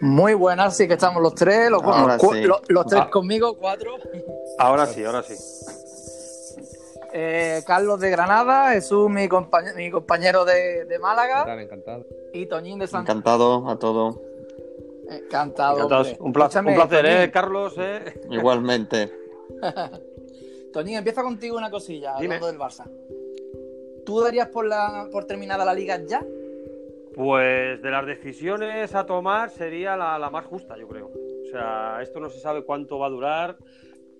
Muy buenas, sí que estamos los tres, los, los, tres ah. conmigo, cuatro. Ahora sí, ahora sí. Eh, Carlos de Granada, Jesús, mi, mi compañero de, Málaga. encantado. Y Toñín de San Encantado a todos. Encantado. Un, placer, un placer ¿eh, Carlos? Eh. Igualmente. Toñín, empieza contigo una cosilla, hablando del Barça. ¿Tú darías por, la, por terminada la liga ya? Pues de las decisiones a tomar sería la, más justa, yo creo. O sea, esto no se sabe cuánto va a durar,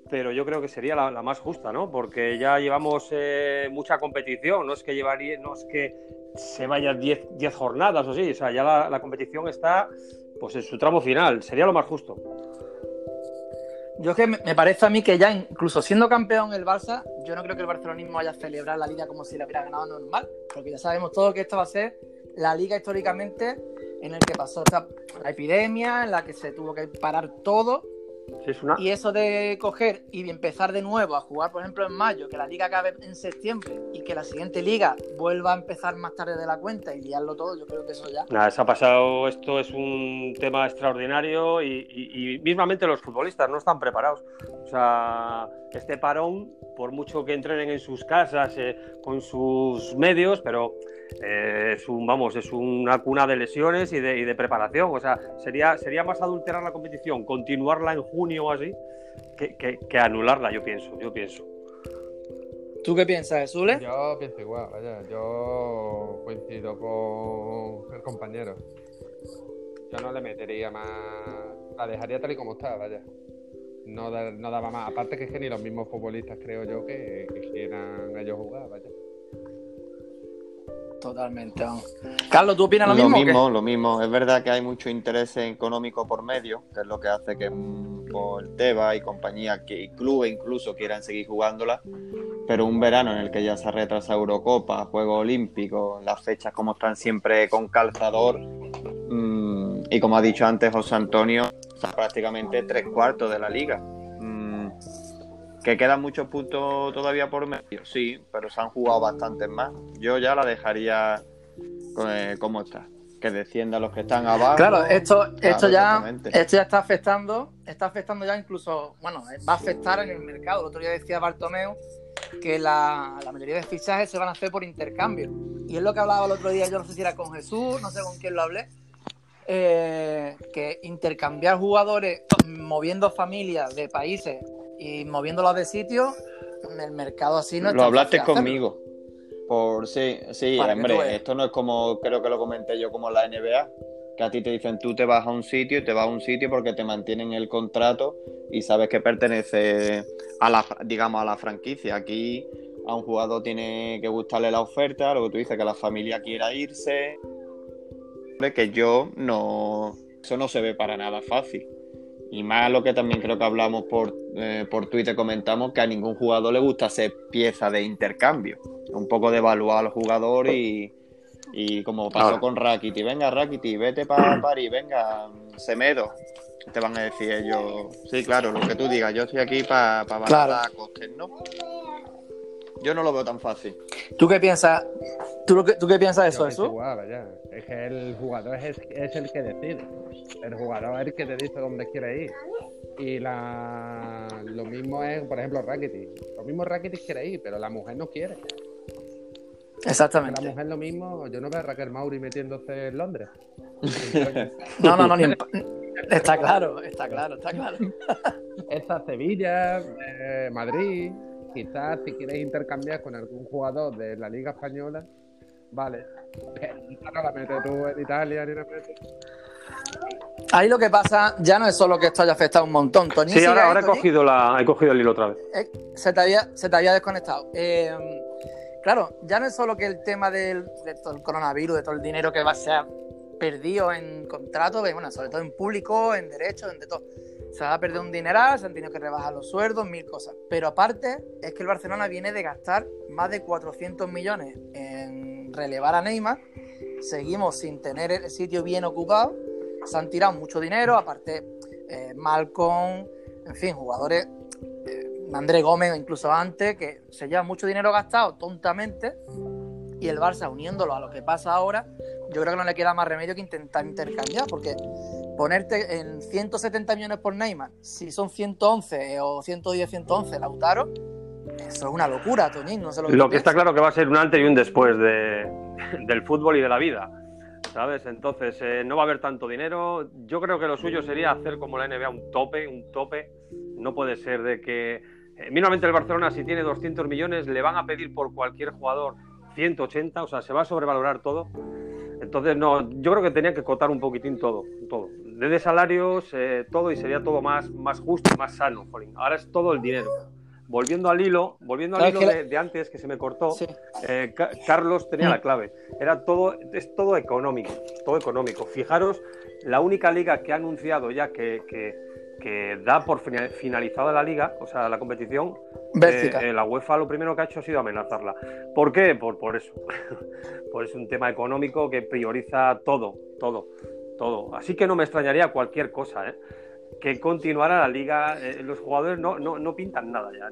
pero yo creo que sería la, más justa, ¿no? Porque ya llevamos eh, mucha competición, no es que llevaría, no es que se vayan 10 jornadas o sí, o sea, ya la, competición está pues en su tramo final, sería lo más justo. Yo es que me parece a mí que ya incluso siendo campeón el Barça, yo no creo que el barcelonismo vaya a celebrar la liga como si la hubiera ganado normal, porque ya sabemos todo que esto va a ser la liga históricamente en el que pasó la epidemia, en la que se tuvo que parar todo. Y eso de coger y empezar de nuevo a jugar, por ejemplo, en mayo, que la liga acabe en septiembre y que la siguiente liga vuelva a empezar más tarde de la cuenta y liarlo todo, yo creo que eso ya. Nada, se ha pasado, esto es un tema extraordinario y, y mismamente los futbolistas no están preparados. O sea, este parón, por mucho que entrenen en sus casas, eh, con sus medios, pero eh, es un, vamos, es una cuna de lesiones y de, preparación. O sea, sería, sería más adulterar la competición, continuarla en junio o así, que, anularla, yo pienso, yo pienso. ¿Tú qué piensas, Zule? Yo pienso igual, vaya. Yo coincido con el compañero. Yo no le metería más. La dejaría tal y como está, vaya no, no daba más. Aparte que es que ni los mismos futbolistas creo yo que, quieran ellos jugar, vaya. Totalmente. Carlos, ¿tú opinas lo, mismo? Lo mismo, lo mismo. Es verdad que hay mucho interés económico por medio, que es lo que hace que el Teba y compañía, que y clubes incluso quieran seguir jugándola. Pero un verano en el que ya se retrasa Eurocopa, Juegos Olímpicos, las fechas como están siempre con calzador. Mm, y como ha dicho antes José Antonio, prácticamente tres cuartos de la liga. Que quedan muchos puntos todavía por medio, sí, pero se han jugado bastantes más. Yo ya la dejaría eh, como está. Que descienda los que están abajo. Claro, esto, esto ya, esto ya está afectando, está afectando ya incluso, bueno, va a afectar en el mercado. El otro día decía Bartomeu que la, la, mayoría de fichajes se van a hacer por intercambio. Y es lo que hablaba el otro día, yo no sé si era con Jesús, no sé con quién lo hablé, eh, que intercambiar jugadores moviendo familias de países y moviéndolos de sitio, en el mercado así no Lo hablaste conmigo. Por sí, sí, hombre, esto no es como creo que lo comenté yo como la NBA, que a ti te dicen tú te vas a un sitio y te vas a un sitio porque te mantienen el contrato y sabes que pertenece a la digamos a la franquicia. Aquí a un jugador tiene que gustarle la oferta, lo que tú dices que la familia quiera irse, que yo no. Eso no se ve para nada fácil. Y más lo que también creo que hablamos por, eh, por Twitter, comentamos que a ningún jugador le gusta ser pieza de intercambio. Un poco de evaluar al jugador y, y como pasó con Rakiti, venga Rakiti, vete para París, venga Semedo. Te van a decir ellos, sí, claro, lo que tú digas, yo estoy aquí para pa a costes, ¿no? Yo no lo veo tan fácil. ¿Tú qué piensas? ¿Tú, tú qué piensas de eso, eso? Es que el jugador es, el que decide. El jugador es el que te dice dónde quiere ir. Y la... lo mismo es, por ejemplo, Rakitic. Lo mismo Rakitic quiere ir, pero la mujer no quiere. Exactamente. La mujer lo mismo, yo no veo a Raquel Mauri metiéndose en Londres. no, no, no, está claro, está claro, está claro. Esta Sevilla, eh, Madrid, quizás si quieres intercambiar con algún jugador de la Liga Española, vale. Pero no la metes tú en Italia ni la metes. Ahí lo que pasa ya no es solo que esto haya afectado un montón. sí, ahora, he, cogido la, he cogido el hilo otra vez. Eh, se, te había, se te había desconectado. Eh, claro, ya no es solo que el tema del, coronavirus, de todo el dinero que va a ser perdido en contratos, bueno, sobre todo en público, en derechos, en de todo se va a perder un dineral, se han tenido que rebajar los sueldos, mil cosas. Pero aparte, es que el Barcelona viene de gastar más de 400 millones en relevar a Neymar. Seguimos sin tener el sitio bien ocupado. Se han tirado mucho dinero, aparte, eh, Malcolm, en fin, jugadores eh, André Gómez incluso antes, que se lleva mucho dinero gastado tontamente y el Barça uniéndolo a lo que pasa ahora, yo creo que no le queda más remedio que intentar intercambiar, porque ponerte en 170 millones por Neymar, si son 111 o 110, 111 Lautaro, eso es una locura, Toñín. No sé lo que, lo que está claro que va a ser un antes y un después de, del fútbol y de la vida. ¿Sabes? Entonces, eh, no va a haber tanto dinero. Yo creo que lo suyo sería hacer como la NBA un tope, un tope. No puede ser de que. Eh, mínimamente el Barcelona, si tiene 200 millones, le van a pedir por cualquier jugador 180, o sea, se va a sobrevalorar todo. Entonces, no, yo creo que tenía que cotar un poquitín todo, todo. Desde salarios, eh, todo, y sería todo más, más justo y más sano, Ahora es todo el dinero volviendo al hilo, volviendo al hilo de, antes que se me cortó, eh, Carlos tenía la mm. clave. Era todo, es todo económico, todo económico. Fijaros, la única liga que ha anunciado ya que, da por finalizada la liga, o sea, la competición, eh, eh, la UEFA lo primero que ha hecho ha sido amenazarla. ¿Por qué? Por, por eso. por es un tema económico que prioriza todo, todo, todo. Así que no me extrañaría cualquier cosa, ¿eh? que continuara la liga. Eh, los jugadores no, no, pintan nada ya.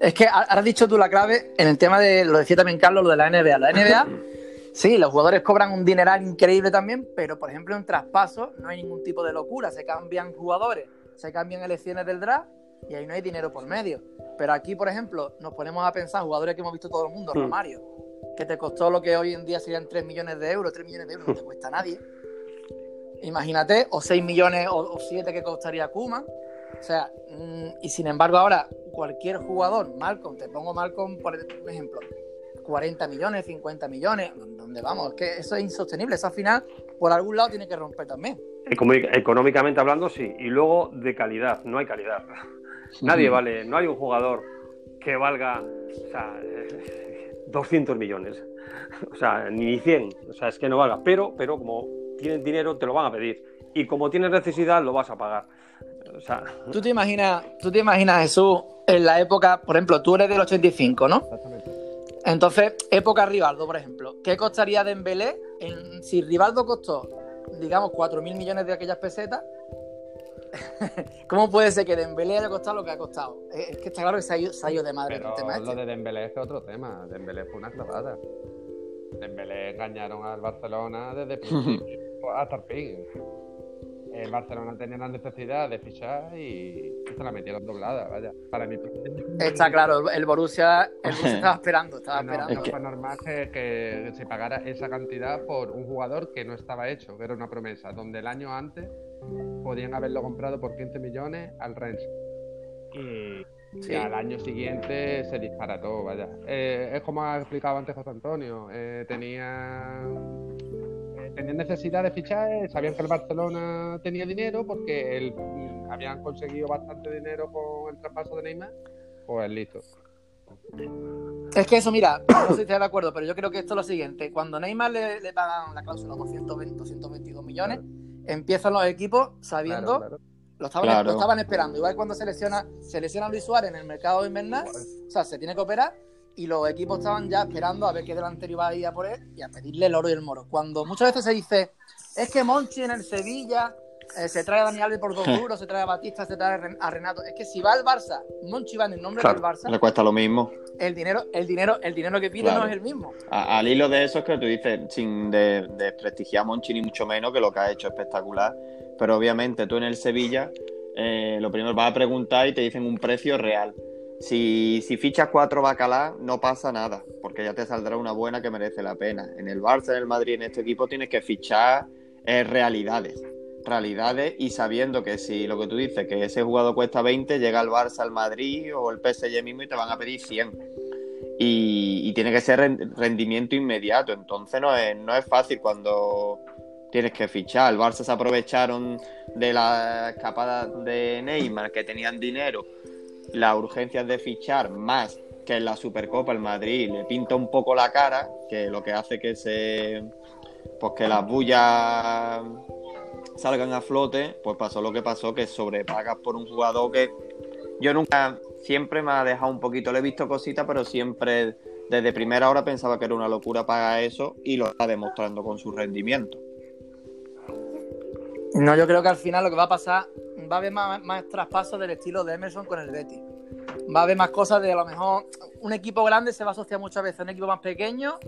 Es que has dicho tú la clave en el tema de, lo decía también Carlos, lo de la NBA. La NBA, sí, los jugadores cobran un dineral increíble también, pero por ejemplo en traspaso no hay ningún tipo de locura. Se cambian jugadores, se cambian elecciones del draft y ahí no hay dinero por medio. Pero aquí, por ejemplo, nos ponemos a pensar jugadores que hemos visto todo el mundo, hmm. Romario, que te costó lo que hoy en día serían 3 millones de euros, 3 millones de euros, no te cuesta a nadie. Imagínate, o 6 millones o, 7 que costaría Kuma. O sea, mm, y sin embargo ahora cualquier jugador, Malcolm, te pongo Malcolm por ejemplo, 40 millones, 50 millones, ¿dónde vamos? Es que eso es insostenible, eso al final por algún lado tiene que romper también. Económicamente hablando, sí, y luego de calidad, no hay calidad. Nadie vale, no hay un jugador que valga o sea, 200 millones, o sea, ni 100, o sea, es que no valga, pero, pero como tienes dinero, te lo van a pedir. Y como tienes necesidad, lo vas a pagar. O sea... ¿Tú te imaginas, tú te imaginas, Jesús, en la época, por ejemplo, tú eres del 85, ¿no? Exactamente. Entonces, época Rivaldo, por ejemplo. ¿Qué costaría Dembélé en, si Rivaldo costó, digamos, 4.000 millones de aquellas pesetas? ¿Cómo puede ser que Dembélé haya costado lo que ha costado? Es que está claro que se ha ido, de madre Pero el tema este. Lo de Dembélé es otro tema. Dembélé fue una clavada. Dembélé engañaron al Barcelona desde el principio hasta el fin. El Barcelona tenía la necesidad de fichar y se la metieron doblada, vaya. Para mí Está claro, el Borussia, el estaba esperando, estaba no, esperando. No fue normal que, se pagara esa cantidad por un jugador que no estaba hecho, que era una promesa, donde el año antes podían haberlo comprado por 15 millones al Rennes. Y y al año siguiente se disparató, vaya. Eh, es como ha explicado antes José Antonio. Eh, tenía, eh, tenían necesidad de fichar, sabían que el Barcelona tenía dinero porque el, habían conseguido bastante dinero con el traspaso de Neymar. Pues listo. Es que eso, mira, no sé si estás de acuerdo, pero yo creo que esto es lo siguiente. Cuando Neymar le, pagan la cláusula 220, 222 millones, empiezan los equipos sabiendo lo estaban, esperando. Igual cuando se lesiona, se lesiona Luis Suárez en el mercado invernal, o sea, se tiene que operar y los equipos estaban ya esperando a ver qué delantero iba a ir a por él y a pedirle el oro y el moro. Cuando muchas veces se dice, es que Monchi en el Sevilla eh, se trae a Dani Alves por dos euros, se trae a Batista, se trae a Renato. Es que si va al Barça, Monchi va en el nombre del Barça. Le cuesta lo mismo. El dinero, el dinero, el dinero que pide no es el mismo. al hilo de eso es que tú dices, sin desprestigiar a Monchi ni mucho menos, que lo que ha hecho espectacular pero obviamente tú en el Sevilla eh, lo primero vas a preguntar y te dicen un precio real. Si, si fichas cuatro bacalá, no pasa nada, porque ya te saldrá una buena que merece la pena. En el Barça, en el Madrid, en este equipo tienes que fichar eh, realidades. Realidades y sabiendo que si lo que tú dices, que ese jugador cuesta 20, llega al Barça, al Madrid o el PSG mismo y te van a pedir 100. Y, tiene que ser rendimiento inmediato. Entonces no es, no es fácil cuando tienes que fichar. El Barça se aprovecharon de la escapada de Neymar, que tenían dinero, la urgencia de fichar más que en la Supercopa el Madrid le pinta un poco la cara, que lo que hace que se pues que las bullas salgan a flote, pues pasó lo que pasó, que sobrepagas por un jugador que yo nunca, siempre me ha dejado un poquito, le he visto cositas, pero siempre desde primera hora pensaba que era una locura pagar eso y lo está demostrando con su rendimiento. No, yo creo que al final lo que va a pasar va a haber más, más traspasos del estilo de Emerson con el Betis. Va a haber más cosas de a lo mejor un equipo grande se va a asociar muchas veces a un equipo más pequeño,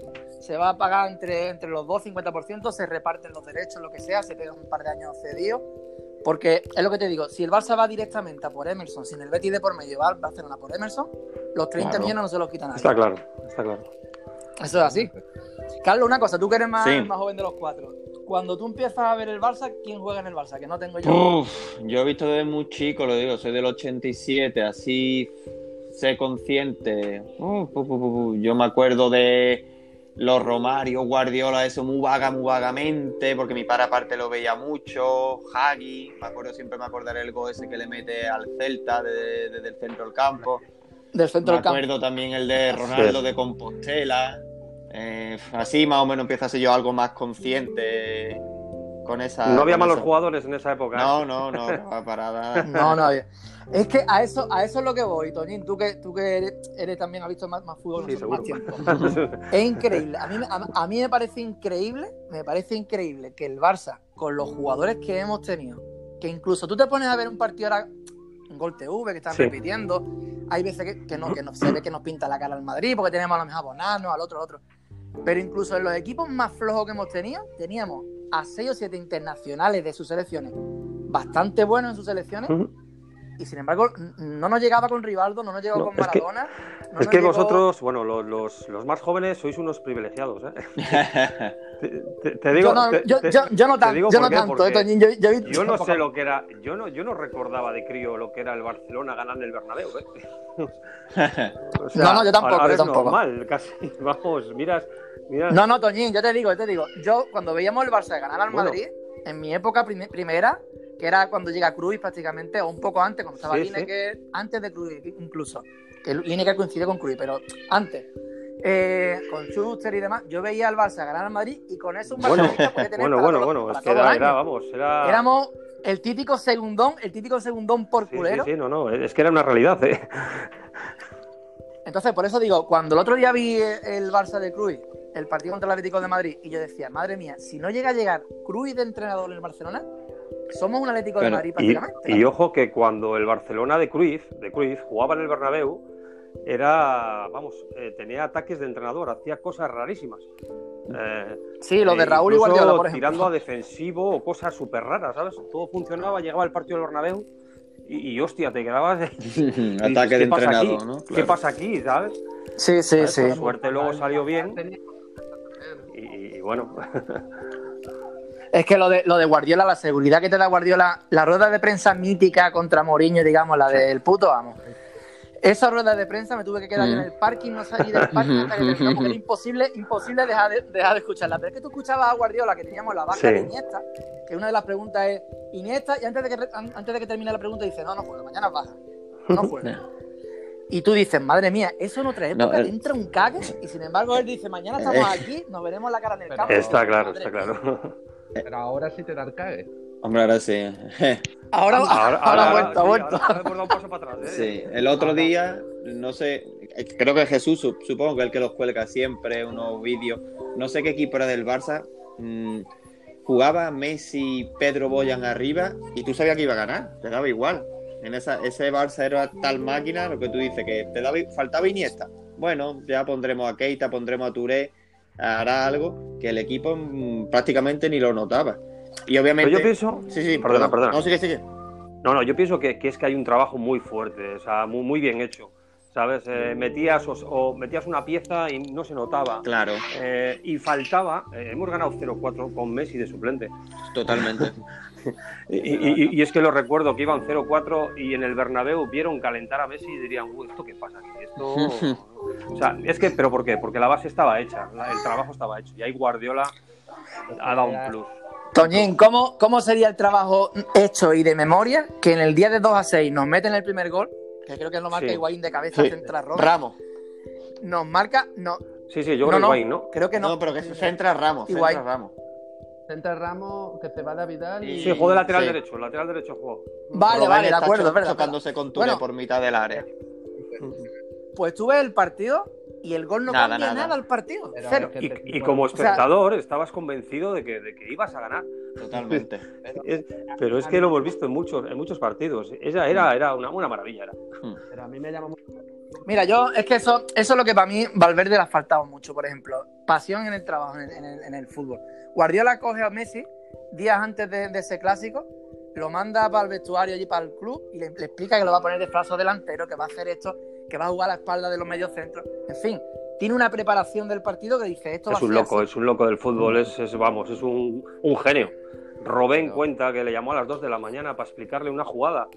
se va a pagar entre, entre los dos 50%, se reparten los derechos, lo que sea, se pega un par de años cedido. Porque es lo que te digo, si el Barça va directamente a por Emerson, sin el Betis de por medio va al Barcelona por Emerson, los 30 Claro. millones no se los quitan nadie. Está claro, está claro. Eso es así. Carlos, una cosa, tú que eres más, Sí. más joven de los cuatro. Cuando tú empiezas a ver el Barça, ¿quién juega en el Barça? Que no tengo yo. Uf, yo he visto desde muy chico, lo digo, soy del 87, así sé consciente. Yo me acuerdo de los Romario, Guardiola, eso muy vaga, muy vagamente, porque mi padre aparte lo veía mucho. Hagi, me acuerdo, siempre me acordaré el gol ese que le mete al Celta desde, desde el centro del campo. del centro Me del campo. acuerdo también el de Ronaldo de Compostela. Eh, así más o menos empieza a ser yo algo más consciente con esa. No había malos esa- jugadores en esa época. ¿eh? No, no, no, no, para nada. No, no había. Es que a eso, a eso es lo que voy, Toñín. Tú que, tú que eres, eres también has visto más, más fútbol Sí, nosotros, más tiempo. Es increíble. A mí, me- a, a mí me parece increíble, me parece increíble que el Barça, con los jugadores que hemos tenido, que incluso tú te pones a ver un partido ahora en Gol TV que están Sí. repitiendo, hay veces que, que no, que no se ve que nos pinta la cara al Madrid, porque tenemos a lo mejor a Bonano, al otro, al otro. Pero incluso en los equipos más flojos que hemos tenido, teníamos a seis o siete internacionales de sus selecciones, bastante buenos en sus selecciones, Ujú. y sin embargo no nos llegaba con Rivaldo, no nos llegaba No, con es que- Maradona. no es que llegó- vosotros, bueno, lo- los, los más jóvenes sois unos privilegiados, ¿eh? Te, te- te digo, yo, no, te- yo, yo, yo no, te tan- digo yo no qué, tanto, eh, yo, no sé lo que era, yo no, yo no recordaba de crío lo que era el Barcelona ganando el Bernabéu, ¿eh? O sea, No, no, yo tampoco, ahora yo es tampoco. normal, casi. Vamos, miras, miras. No, no, Toñín, yo te digo, yo te digo. Yo, cuando veíamos el Barça ganar al Bueno. Madrid, en mi época prime- primera, que era cuando llega Cruz prácticamente, o un poco antes, cuando estaba Sí, Lineker, antes de Cruz incluso. Que Lineker coincide con Cruz, pero antes. Eh, con Schuster y demás, yo veía al Barça ganar al Madrid y con eso un Bueno, barcelonista puede tener bueno, bueno, bueno, es que era, era, vamos, era... Éramos el típico segundón, el típico segundón por Sí, sí, culero. sí, no, no, es que era una realidad, ¿eh? Entonces, por eso digo, cuando el otro día vi el Barça de Cruz, el partido contra el Atlético de Madrid, y yo decía, madre mía, si no llega a llegar Cruz de entrenador en el Barcelona, somos un Atlético de Madrid Y, prácticamente. y ojo que cuando el Barcelona de Cruyff, de Cruyff jugaba en el Bernabéu, era, vamos, eh, tenía ataques de entrenador, hacía cosas rarísimas. Eh, sí, lo de eh, Raúl y Guardiola, por ejemplo. tirando a defensivo o cosas súper raras, ¿sabes? Todo funcionaba, llegaba el partido del Bernabéu y, y, hostia, te quedabas de... Ataque de entrenador, ¿no? ¿Qué pasa aquí, sabes? Sí, sí, ¿Sabes? sí. Por suerte luego salió bien Tenía- y, y bueno, Es que lo de, lo de Guardiola, la seguridad que te da Guardiola, la rueda de prensa mítica contra Mourinho, digamos, la del puto amo. Esa rueda de prensa me tuve que quedar yo en el parking, no salí del parking hasta que terminó, porque era imposible, imposible dejar de, dejar de escucharla. Pero es que tú escuchabas a Guardiola, que teníamos la banca Sí. de Iniesta, que una de las preguntas es Iniesta, y antes de que, antes de que termine la pregunta dice, no, no juega, mañana baja. No juega. Y tú dices, madre mía, eso en otra época No, el- entra un cague, y sin embargo él dice, mañana estamos Eh. aquí, nos veremos la cara en el campo. está claro, está claro. Pero ahora sí te da el cague. Hombre, ahora sí. Ahora, ahora, ha vuelto, ha sí, vuelto. ahora un paso para atrás, ¿eh? Sí, el otro día, no sé, creo que Jesús, sup- supongo que el que los cuelga siempre, unos vídeos, no sé qué equipo era del Barça, mm, jugaba Messi, Pedro Boyan arriba y tú sabías que iba a ganar, te daba igual. En esa, ese Barça era tal máquina, lo que tú dices, que te daba, faltaba Iniesta. Bueno, ya pondremos a Keita, pondremos a Touré, hará algo que el equipo mm, prácticamente ni lo notaba. Y obviamente... Pero yo pienso... Sí, sí, Perdona, perdona. No, sigue, sigue. No, no, yo pienso que, que es que hay un trabajo muy fuerte, o sea, muy, muy bien hecho. ¿Sabes? Eh, metías o, o metías una pieza y no se notaba. Claro, Eh, y faltaba, eh, hemos ganado 0-4 con Messi de suplente. totalmente. Y, y- y es que lo recuerdo que iban 0-4 y en el Bernabéu vieron calentar a Messi y dirían, "Uy, ¿esto qué pasa aquí? Esto... o sea, es que, ¿pero por qué? Porque la base estaba hecha, la- el trabajo estaba hecho. Y ahí Guardiola ha dado un plus. Toñín, ¿cómo, ¿cómo sería el trabajo hecho y de memoria que en el día de 2 a 6 nos meten el primer gol? Que creo que lo marca Sí. Higuaín de cabeza Sí. central Ramos. Ramos. Nos marca, no, Sí, sí, yo creo que no, Higuaín, ¿no? creo que no. No, pero que se centra Ramos. Igual. Centra Ramos. Centra Ramos, que se va a Vidal y... Sí, jugó de lateral Sí. derecho, lateral derecho jugó. Vale, Robben vale, de acuerdo, cho- es verdad. Chocándose con Bueno. por mitad del área. Pues tú ves el partido y el gol no cambia nada. al partido. Cero. y, como espectador estabas convencido de que, de que, ibas a ganar. Totalmente. Pero es que lo hemos visto en muchos, en muchos partidos. Ella era, era una, una maravilla. Era. Hmm. Pero a mí me llama mucho. Mira, yo, es que eso, eso es lo que para mí Valverde le ha faltado mucho, por ejemplo. Pasión en el trabajo, en el, en el, fútbol. Guardiola coge a Messi días antes de, ese clásico, lo manda para el vestuario allí para el club y le, explica que lo va a poner de frazo delantero, que va a hacer esto que va a jugar a la espalda de los mediocentros. En fin, tiene una preparación del partido que dice esto es un loco, es un loco del fútbol, es, vamos, es un, genio. Robén cuenta que le llamó a las 2 de la mañana para explicarle una jugada.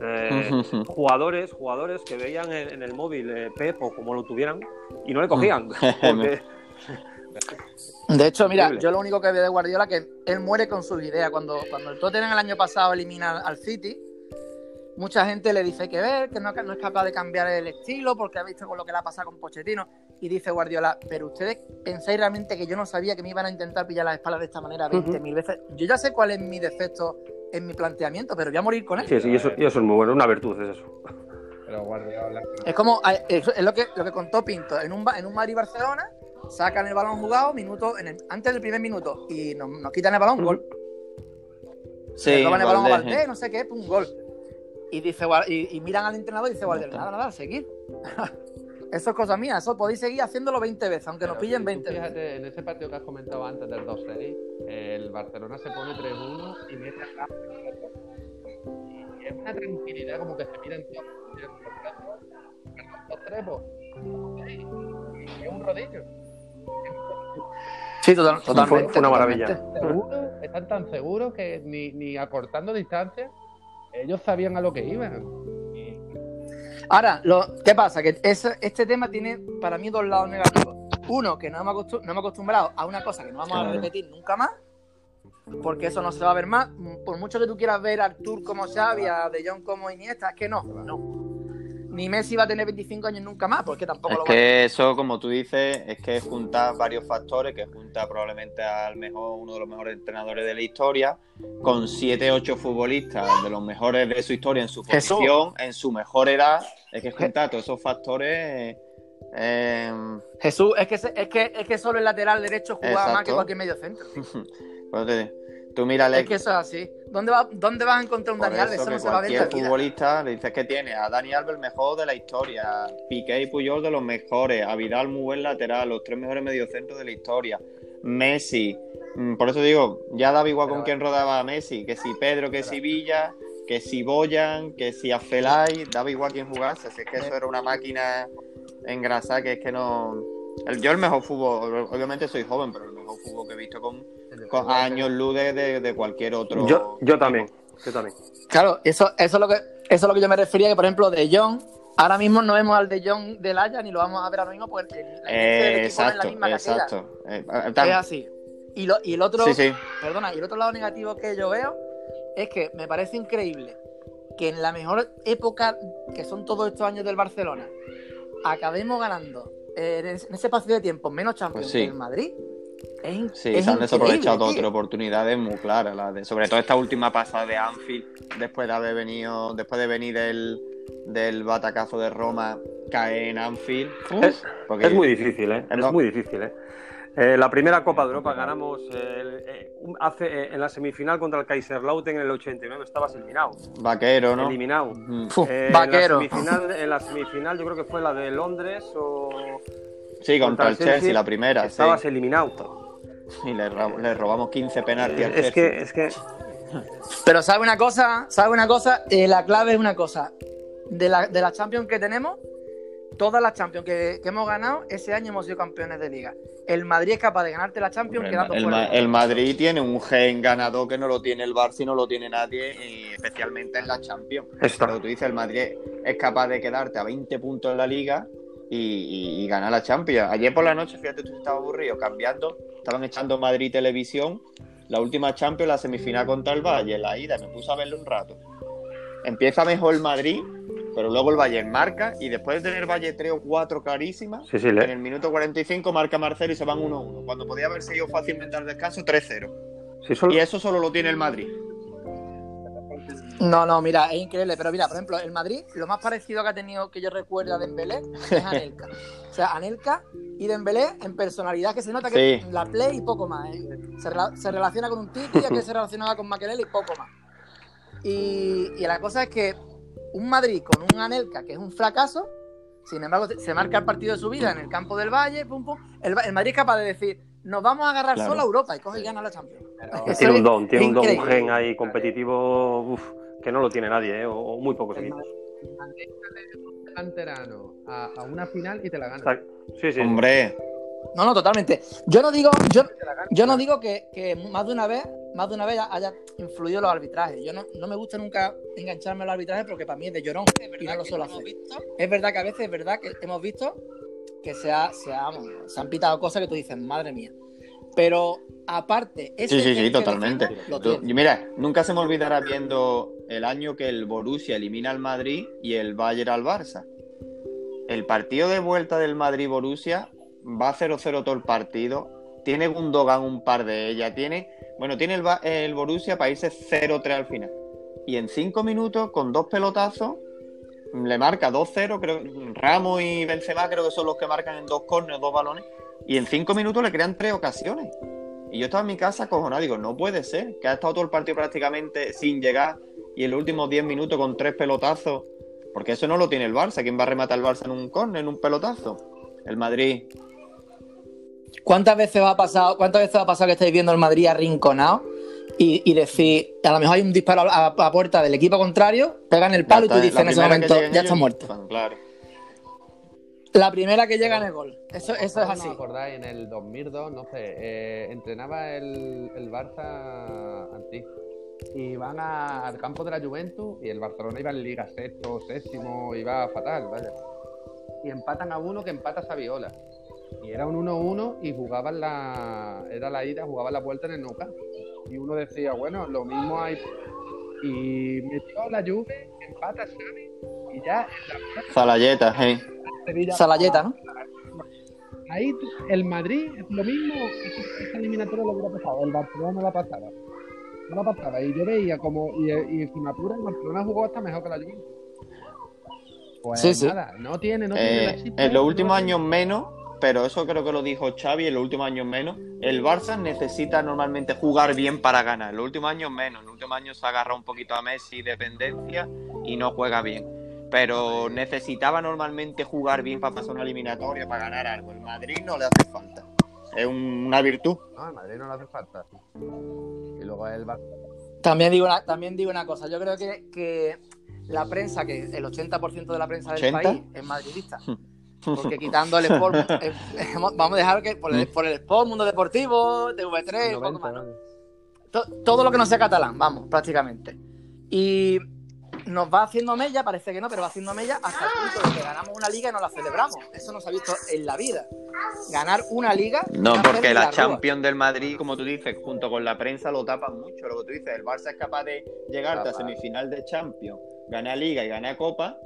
Eh, jugadores, jugadores que veían en, el móvil eh, Pep o como lo tuvieran y no le cogían. De hecho, mira, yo lo único que veo de Guardiola que él muere con sus ideas. Cuando, cuando el Tottenham el año pasado elimina al City, mucha gente le dice que ver, que no, es capaz de cambiar el estilo porque ha visto con lo que le ha pasado con Pochettino. Y dice Guardiola, pero ustedes pensáis realmente que yo no sabía que me iban a intentar pillar las espaldas de esta manera 20.000 veces. Yo ya sé cuál es mi defecto en mi planteamiento, pero voy a morir con él. Sí, sí, y eso, y eso es muy bueno, una virtud es eso. Pero Guardiola... Es como, es lo que, lo que contó Pinto, en un, en un Madrid-Barcelona, sacan el balón jugado minuto, en antes del primer minuto y nos, quitan el balón, gol. Sí, roban el balón a Valdés, no sé qué, un gol. Y, dice, y, miran al entrenador y dice, Guardiola, nada, nada, seguir. eso es cosa mía, eso podéis seguir haciéndolo 20 veces, aunque nos pillen 20 fíjate, veces. en ese partido que has comentado antes del 2-6, el Barcelona se pone 3-1 y mete a Y es una tranquilidad como que se miran todos. Los tres, y es un rodillo. Sí, totalmente. una maravilla. están tan seguros que ni, ni acortando distancia ellos sabían a lo que iban. Ahora, lo, ¿qué pasa? Que este tema tiene para mí dos lados negativos. Uno, que no hemos, acostumbrado a una cosa que no vamos a repetir nunca más, porque eso no se va a ver más. Por mucho que tú quieras ver a Artur como Xavi, a De Jong como Iniesta, es que no, no ni Messi va a tener 25 años nunca más, porque tampoco es lo que eso, como tú dices, es que junta varios factores, que junta probablemente al mejor, uno de los mejores entrenadores de la historia, con 7, 8 futbolistas de los mejores de su historia en su posición, en su mejor edad, es que junta todos esos factores... Eh, Jesús, es que, es, que, es que solo el lateral derecho jugaba más que cualquier medio centro. pues Tú mírale. Es que eso es así. ¿Dónde, va, dónde vas a encontrar un Dani Alves? Eso no se va a ver futbolista le dices que tiene a Dani Alves el mejor de la historia, Piqué y Puyol de los mejores, a Vidal muy buen lateral, los tres mejores mediocentros de la historia, Messi. Mm, por eso digo, ya daba igual con quién rodaba a Messi, que si Pedro, que si Villa, que si Boyan, que si Afelay, daba igual quién jugase. Así es que eso era una máquina engrasada que es que no. Yo el mejor fútbol, obviamente soy joven, pero el mejor fútbol que he visto con con años luz de, cualquier otro. Yo, yo también, yo también. Claro, eso, eso, es lo que, eso es lo que yo me refería, que por ejemplo de John, ahora mismo no vemos al de John del Haya ni lo vamos a ver ahora mismo porque la eh, exacto, la misma exacto. Eh, es así. Y, lo, y el otro, perdona, y el otro lado negativo que yo veo es que me parece increíble que en la mejor época, que son todos estos años del Barcelona, acabemos ganando eh, en ese espacio de tiempo menos Champions pues que en Madrid sí, se han desaprovechado otras oportunidades muy claras, la de, sobre todo esta última pasada de Anfield, después de haber venido, después de venir del, del batacazo de Roma, cae en Anfield. Es, porque, es muy difícil, ¿eh? Es muy difícil, ¿eh? ¿Eh? la primera Copa de Europa ganamos eh, hace, eh, en la semifinal contra el Kaiserslautern en el 89, estabas eliminado. Vaquero, ¿no? Eliminado. Vaquero. En la, semifinal, en la semifinal yo creo que fue la de Londres o... Sí, contra, el Chelsea, la primera. Estabas eliminado. Y le, robamos 15 penaltis es que, es que. Pero sabe una cosa, sabe una cosa, eh, la clave es una cosa. De la, de la Champions que tenemos, todas las Champions que, hemos ganado, ese año hemos sido campeones de liga. El Madrid es capaz de ganarte la Champions quedando el, fuera. El, Madrid tiene un gen ganador que no lo tiene el Barça y no lo tiene nadie, y especialmente en la Champions. Pero tú dices, el Madrid es capaz de quedarte a 20 puntos en la liga y, ganar la Champions. Ayer por la noche, fíjate, tú estabas aburrido, cambiando, estaban echando Madrid Televisión, la última Champions, la semifinal contra el Valle, la ida, me puse a verlo un rato. Empieza mejor el Madrid, pero luego el Valle marca y después de tener Valle 3 o 4 clarísimas, en el minuto 45 marca Marcelo y se van 1-1, cuando podía haberse ido fácilmente al descanso 3-0. y eso solo lo tiene el Madrid. No, no, mira, es increíble. Pero mira, por ejemplo, el Madrid, lo más parecido que ha tenido que yo recuerdo a Dembélé es Anelka. o sea, Anelka y Dembélé en personalidad que se nota que la play y poco más. ¿eh? Se, relaciona con un Titi que se relacionaba con Maquelele y poco más. Y, la cosa es que un Madrid con un Anelka que es un fracaso, sin embargo, se marca el partido de su vida en el campo del Valle, pum, pum. El, Madrid es capaz de decir, nos vamos a agarrar solo a Europa y coge y gana la Champions. tiene un don, tiene un don, un gen ahí competitivo que no lo tiene nadie, ¿eh? o, muy pocos equipos. canterano a, a, una final y te la gana. Sí, sí. Hombre. No, no, totalmente. Yo no digo, yo, yo no digo que, que, más de una vez, más de una vez haya influido los arbitrajes. Yo no, no me gusta nunca engancharme a los arbitrajes porque para mí es de llorón y no lo suelo hacer. Es verdad que a veces es verdad que hemos visto que se, ha, se, se han pitado cosas que tú dices, madre mía. Pero aparte, sí, sí, sí, totalmente. mira, nunca se me olvidará viendo el año que el Borussia elimina al Madrid y el Bayern al Barça. El partido de vuelta del Madrid-Borussia va 0-0 todo el partido. Tiene Gundogan un par de ellas. Tiene, bueno, tiene el, Borussia para irse 0-3 al final. Y en cinco minutos, con dos pelotazos, le marca 2-0. Creo Ramos y Benzema creo que son los que marcan en dos corners, dos balones. Y en cinco minutos le crean tres ocasiones. Y yo estaba en mi casa cojonado, digo, no puede ser, que ha estado todo el partido prácticamente sin llegar y en los últimos diez minutos con tres pelotazos, porque eso no lo tiene el Barça. ¿Quién va a rematar el Barça en un córner, en un pelotazo? El Madrid. ¿Cuántas veces ha pasado, cuántas veces ha pasado que estáis viendo el Madrid arrinconado y, y decir, a lo mejor hay un disparo a la, puerta del equipo contrario, pegan el palo y tú dices en ese momento, ya está muerto? Claro. La primera que llega en el gol. Eso, eso es así. ¿No acordáis? En el 2002, no sé, eh, entrenaba el, el Barça anti y van al campo de la Juventus y el Barcelona iba en Liga sexto, séptimo, iba fatal, vaya. Y empatan a uno que empata a Saviola. Y era un 1-1 y jugaban la. Era la ida, jugaban la vuelta en el Nuca. Y uno decía, bueno, lo mismo hay. Y metió la Juve, empata Xavi y ya. Zalayeta, hey. Salayeta, ¿no? Ahí el Madrid, lo mismo, esa eliminatoria lo hubiera pasado, el Barcelona no la pasaba. No la pasaba. Y yo veía como, y, y encima el Barcelona jugó hasta mejor que la Juventus. Pues sí, sí. nada, no tiene, no tiene eh, En los últimos años menos, pero eso creo que lo dijo Xavi, en los últimos años menos, el Barça necesita normalmente jugar bien para ganar. En los últimos años menos, en los últimos años se agarra un poquito a Messi dependencia y no juega bien pero necesitaba normalmente jugar bien para pasar una eliminatoria, para ganar algo. El Madrid no le hace falta. Es una virtud. No, el Madrid no le hace falta. Y luego el También digo una, también digo una cosa. Yo creo que, que la prensa, que el 80% de la prensa del país es madridista. Porque quitando el Sport, eh, vamos a dejar que por el, por el Sport, Mundo Deportivo, TV3, poco más, todo lo que no sea catalán, vamos, prácticamente. Y nos va haciendo mella, parece que no, pero va haciendo mella hasta el punto de que ganamos una liga y no la celebramos. Eso no se ha visto en la vida. Ganar una liga. No, porque la, Champions del Madrid, como tú dices, junto con la prensa lo tapan mucho. Lo que tú dices, el Barça es capaz de llegar a semifinal de Champions, ganar liga y ganar copa.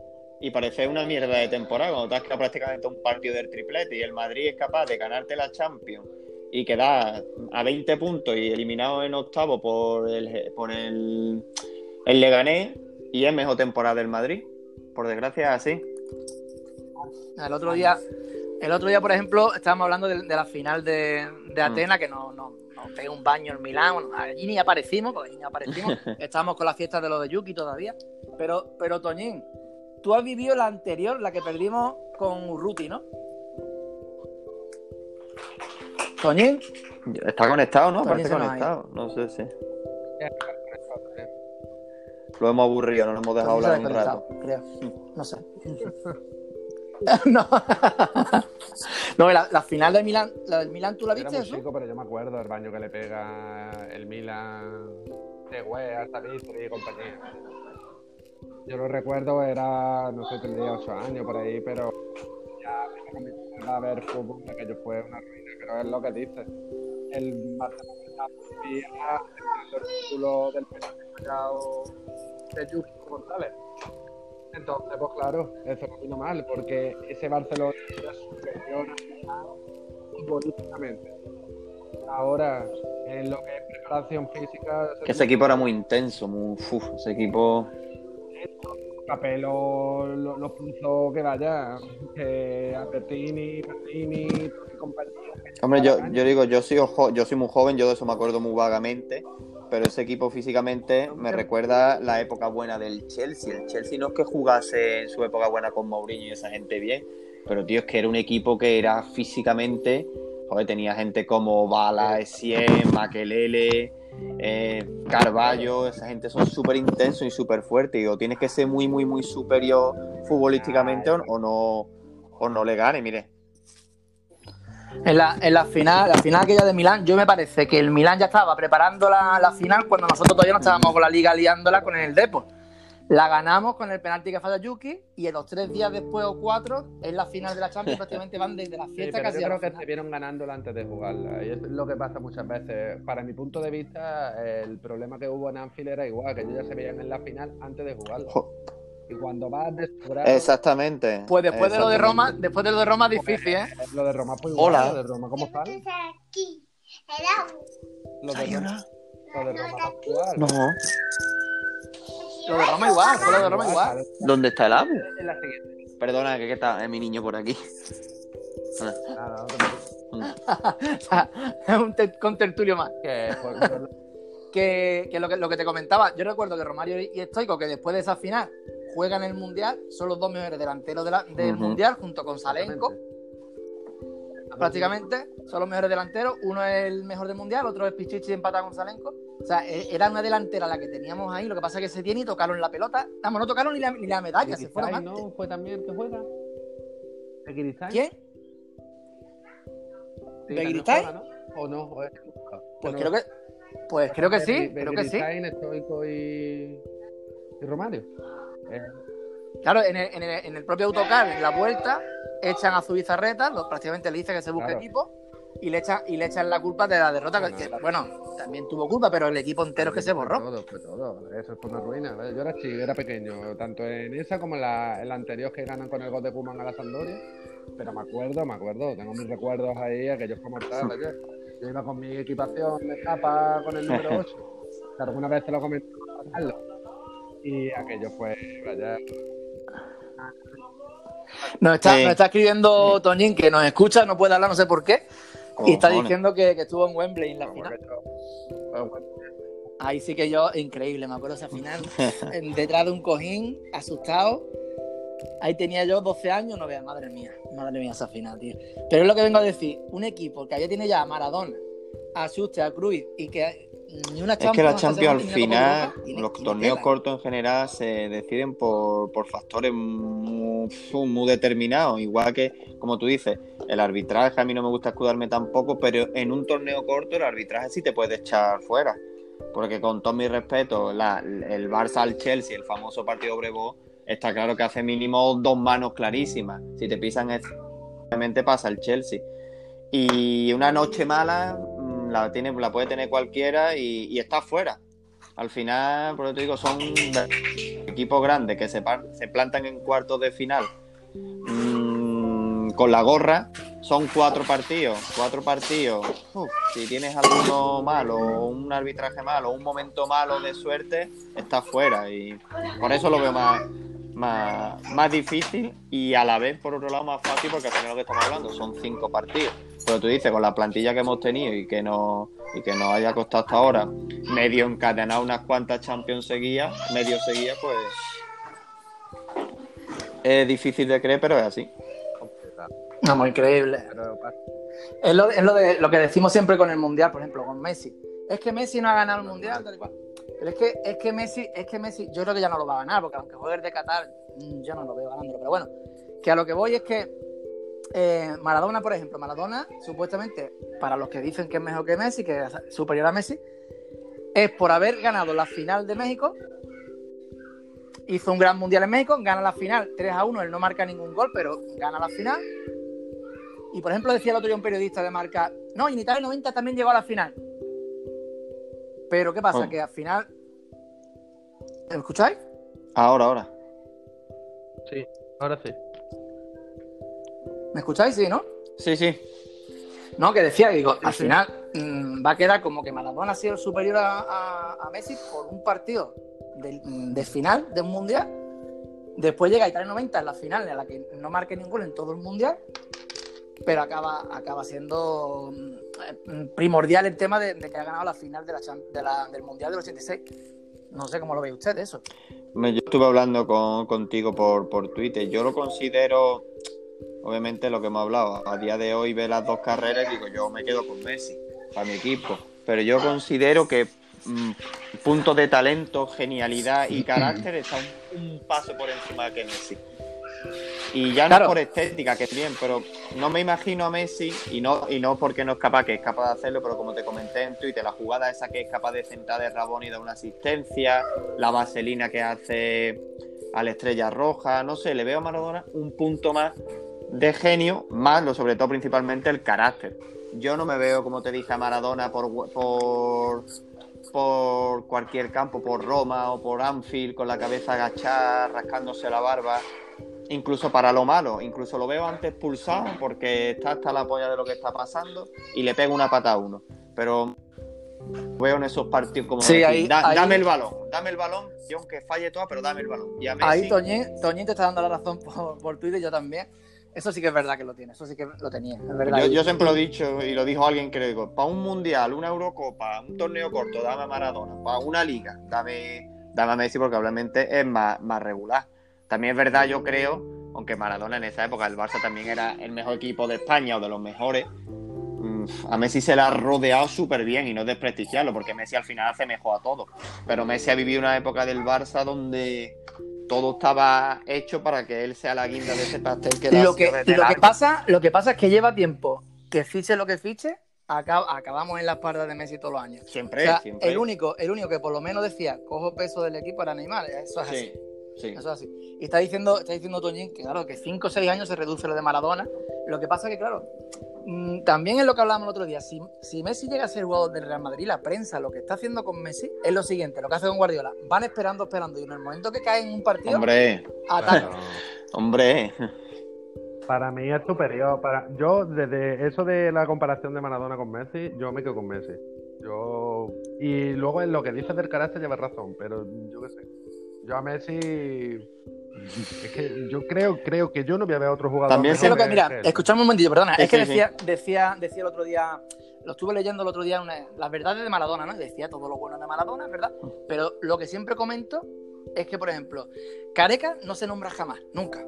Y parece una mierda de temporada cuando te has quedado prácticamente un partido del triplete y el Madrid es capaz de ganarte la Champions y quedar a 20 puntos y eliminado en octavo por el, por el, el Leganés, y es mejor temporada del Madrid. Por desgracia, así. El otro día, el otro día, por ejemplo, estábamos hablando de, la final de, de mm. Atenas, que nos no, no un baño en Milán. allí ni aparecimos, porque allí ni aparecimos. Estábamos con la fiesta de lo de Yuki todavía. Pero, pero Toñín, tú has vivido la anterior, la que perdimos con Urruti, ¿no? Toñín. Está conectado, ¿no? Parece conectado. No sé si. Lo hemos aburrido, no nos hemos dejado hablar un rato. Creo. No sé. no. no, la, final del Milan, la del Milan, ¿tú la viste? Era muy chico, pero yo me acuerdo el baño que le pega el Milan de güey hasta y compañía. Yo lo recuerdo, era, no sé, tendría 8 años por ahí, pero ya me a ver fútbol, aquello fue una ruina, pero es lo que dice. El Barcelona el título del penal de Yuki González. Entonces, pues claro, eso no vino mal, porque ese Barcelona era superior a futbolísticamente. ahora en lo que es preparación física. Que ese equipo era muy intenso, muy, uf, ese equipo. Capelo lo, lo puso que vaya, que Albertini, Martini y compañía. Hombre, yo, yo digo, yo soy, ojo- yo soy muy joven, yo de eso me acuerdo muy vagamente, pero ese equipo físicamente me recuerda la época buena del Chelsea. El Chelsea no es que jugase en su época buena con Mourinho y esa gente bien, pero tío, es que era un equipo que era físicamente, joder, tenía gente como Bala, Essien, Makelele, eh, Carballo, esa gente son súper intensos y súper fuertes, y o tienes que ser muy, muy, muy superior futbolísticamente o, o no, o no le gane, mire. En la, en la final, la final aquella de Milán, yo me parece que el Milán ya estaba preparando la, la final cuando nosotros todavía no estábamos con la liga liándola con el Depor. La ganamos con el penalti que falla Yuki y en los tres días después o cuatro es la final de la Champions prácticamente van desde la Sí, fiesta pero casi yo a la creo que se vieron ganándola antes de jugarla. Y es lo que pasa muchas veces. Para mi punto de vista, el problema que hubo en Anfield era igual, que ellos ya se veían en la final antes de jugarla. Jo- Y cuando vas de sobrado, Exactamente. Pues después de lo de. Roma, después de lo de Roma difícil, ¿eh? lo de Roma fue igual. Hola. Lo de Roma, ¿cómo están? Lo de Roma, lo de Roma. No. Lo de Roma igual, lo de Roma igual. ¿Dónde está el ABU? En la siguiente. Perdona, que, está eh, mi niño por aquí. Es un te- con tertulio más. Que que, que lo que lo que te comentaba, yo recuerdo que Romario y Stoico, que después de esa final juegan el Mundial, son los dos mejores delanteros de la- del. Mundial, junto con Salenko, prácticamente, son los mejores delanteros, uno es el mejor del Mundial, otro es Pichichi empatado con Salenko, o sea, e- era una delantera la que teníamos ahí, lo que pasa es que se tiene y tocaron la pelota, vamos, no tocaron ni la, ni la medalla, se fueron antes. ¿no? Fue también que juega. ¿Quién? Sí, ¿Begiristain? ¿no? ¿O no? ¿O es- Pues no. creo que, pues creo que sí, creo que sí. Begiristain, Stoico y, y Romario. Eh, Claro, en el, en el- en el propio autocar, en la vuelta, echan a Zubizarreta, lo- prácticamente le dice que se busque Claro. equipo, y le echan, y le echan la culpa de la derrota, Bueno. que, bueno, también tuvo culpa, pero el equipo entero es que se Fue borró. Todo, fue todo. Eso fue una ruina. Yo era chico, era pequeño, tanto en esa como en la, en la anterior que ganan con el gol de Kuman a la Sampdoria. Pero me acuerdo, me acuerdo, tengo mis recuerdos ahí, aquellos como tal. Yo iba con mi equipación de capa con el número 8. Que alguna vez te lo comenté. Y aquello fue, vaya, Nos está, Sí. nos está escribiendo Toñín, que nos escucha, no puede hablar, no sé por qué, y está diciendo que, que estuvo en Wembley en la final. Ahí sí que yo, increíble, me acuerdo esa final, detrás de un cojín, asustado. Ahí tenía yo 12 años, no veas, madre mía, madre mía esa final, tío. Pero es lo que vengo a decir, un equipo que ya tiene ya a Maradona, a Schuster, a Cruyff, y que ni una Es que la Champions al final, los torneos cortos en general se deciden por, por factores muy, muy determinados. Igual que, como tú dices, el arbitraje a mí no me gusta escudarme tampoco, pero en un torneo corto el arbitraje sí te puede echar fuera. Porque con todo mi respeto, la- el Barça al Chelsea, el famoso partido Brevo, está claro que hace mínimo dos manos clarísimas. Si te pisan, obviamente pasa el Chelsea. Y una noche mala la, tiene, la puede tener cualquiera y, está fuera. Al final, por eso te digo, son equipos grandes que se, se plantan en cuartos de final mm, con la gorra. Son cuatro partidos, cuatro partidos. Si tienes alguno malo, un arbitraje malo, un momento malo de suerte, estás fuera. Y por eso lo veo más, más, más difícil y a la vez, por otro lado, más fácil porque al final lo que estamos hablando son cinco partidos. Pero tú dices, con la plantilla que hemos tenido y que nos, y que nos haya costado hasta ahora medio encadenar unas cuantas Champions seguidas, medio seguidas, pues es difícil de creer, pero es así. Vamos, increíble. Es lo, es lo de lo que decimos siempre con el mundial, por ejemplo, con Messi. Es que Messi no ha ganado el mundial, tal y cual. Pero es que, es que Messi, es que Messi, yo creo que ya no lo va a ganar, porque aunque juegue el de Qatar, mm, yo no lo veo ganándolo. Pero bueno, que a lo que voy es que eh, Maradona, por ejemplo, Maradona, supuestamente, para los que dicen que es mejor que Messi, que es superior a Messi, es por haber ganado la final de México. Hizo un gran mundial en México, gana la final 3 a 1, él no marca ningún gol, pero gana la final. Y por ejemplo, decía el otro día un periodista de marca, no, y en Italia 90 también llegó a la final. Pero ¿qué pasa? ¿Cómo? Que al final. ¿Me escucháis? Ahora, ahora. Sí, ahora sí. ¿Me escucháis? Sí, ¿no? Sí, sí. No, que decía, digo, al final mm, va a quedar como que Maradona ha sido superior a, a, Messi por un partido de, de, final de un mundial. Después llega Italia 90 en la final, en la que no marque ningún en todo el mundial, pero acaba, acaba siendo mm, primordial el tema de, que ha ganado la final de la, del mundial del 86. No sé cómo lo ve usted eso. Yo estuve hablando contigo por, por Twitter. Yo lo considero obviamente lo que hemos hablado, a día de hoy ve las dos carreras y digo, yo me quedo con Messi para mi equipo. Pero yo considero que mm, puntos de talento, genialidad y carácter está un, paso por encima que Messi. Y ya no por estética, que es bien, pero no me imagino a Messi, y no, y no porque no es capaz, que es capaz de hacerlo, pero como te comenté en Twitter, la jugada esa que es capaz de centrar de Rabón y dar una asistencia, la vaselina que hace a la estrella roja, no sé, le veo a Maradona un punto más de genio, más lo sobre todo principalmente el carácter. Yo no me veo, como te dije, a Maradona por, por, por cualquier campo, por Roma o por Anfield, con la cabeza agachada, rascándose la barba, incluso para lo malo. Incluso lo veo antes pulsado porque está hasta la polla de lo que está pasando y le pego una pata a uno. Pero veo en esos partidos como sí, ahí, dame el balón, dame el balón, y aunque falle toda, pero dame el balón. ahí Toñín, te está dando la razón por, por Twitter, yo también. Eso sí que es verdad que lo tiene, eso sí que lo tenía. Yo, siempre lo he dicho y lo dijo alguien que le digo, para un mundial, una Eurocopa, un torneo corto, dame a Maradona, para una liga, dame, dame a Messi porque obviamente es más, más regular. También es verdad, yo creo, aunque Maradona en esa época, el Barça también era el mejor equipo de España o de los mejores, mm, a Messi se le ha rodeado súper bien y no desprestigiarlo, porque Messi al final hace mejor a todo. Pero Messi ha vivido una época del Barça donde todo estaba hecho para que él sea la guinda de ese pastel que lo que, lo que pasa Lo que pasa es que lleva tiempo que fiche lo que fiche, acabamos en la espalda de Messi todos los años. Siempre, siempre. El único, el único que por lo menos decía, cojo peso del equipo era Neymar, eso es así. Sí. Eso es así. Y está diciendo, está diciendo Toñín que claro, que 5 o 6 años se reduce lo de Maradona. Lo que pasa es que, claro, Mm, también es lo que hablábamos el otro día. Si, si, Messi llega a ser jugador del Real Madrid, la prensa lo que está haciendo con Messi es lo siguiente: lo que hace con Guardiola. Van esperando, esperando. Y en el momento que cae en un partido, hombre, hombre. Para mí es superior. Para... Yo, desde eso de la comparación de Maradona con Messi, yo me quedo con Messi. Yo. Y luego en lo que dices del carácter lleva razón, pero yo qué sé. Yo a Messi es que yo creo, creo que yo no voy a ver a otro jugador. También sé lo que, mira, escuchame un momentito, perdona. es que decía, decía, decía el otro día, lo estuve leyendo el otro día, las verdades de Maradona, ¿no? Decía todo lo bueno de Maradona, ¿verdad? Pero lo que siempre comento es que, por ejemplo, Careca no se nombra jamás, nunca.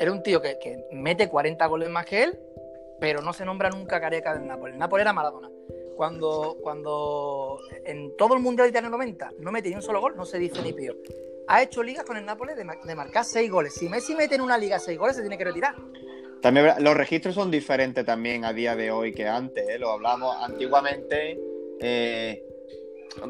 Era un tío que, que mete 40 goles más que él, pero no se nombra nunca Careca del Napoli. El Napoli era Maradona. Cuando, cuando en todo el Mundial de Italia 90 no mete ni un solo gol, no se dice ni pío ha hecho ligas con el Nápoles de, marcar seis goles. Si Messi mete en una liga seis goles, se tiene que retirar. También los registros son diferentes también a día de hoy que antes, ¿eh? lo hablamos antiguamente. Eh,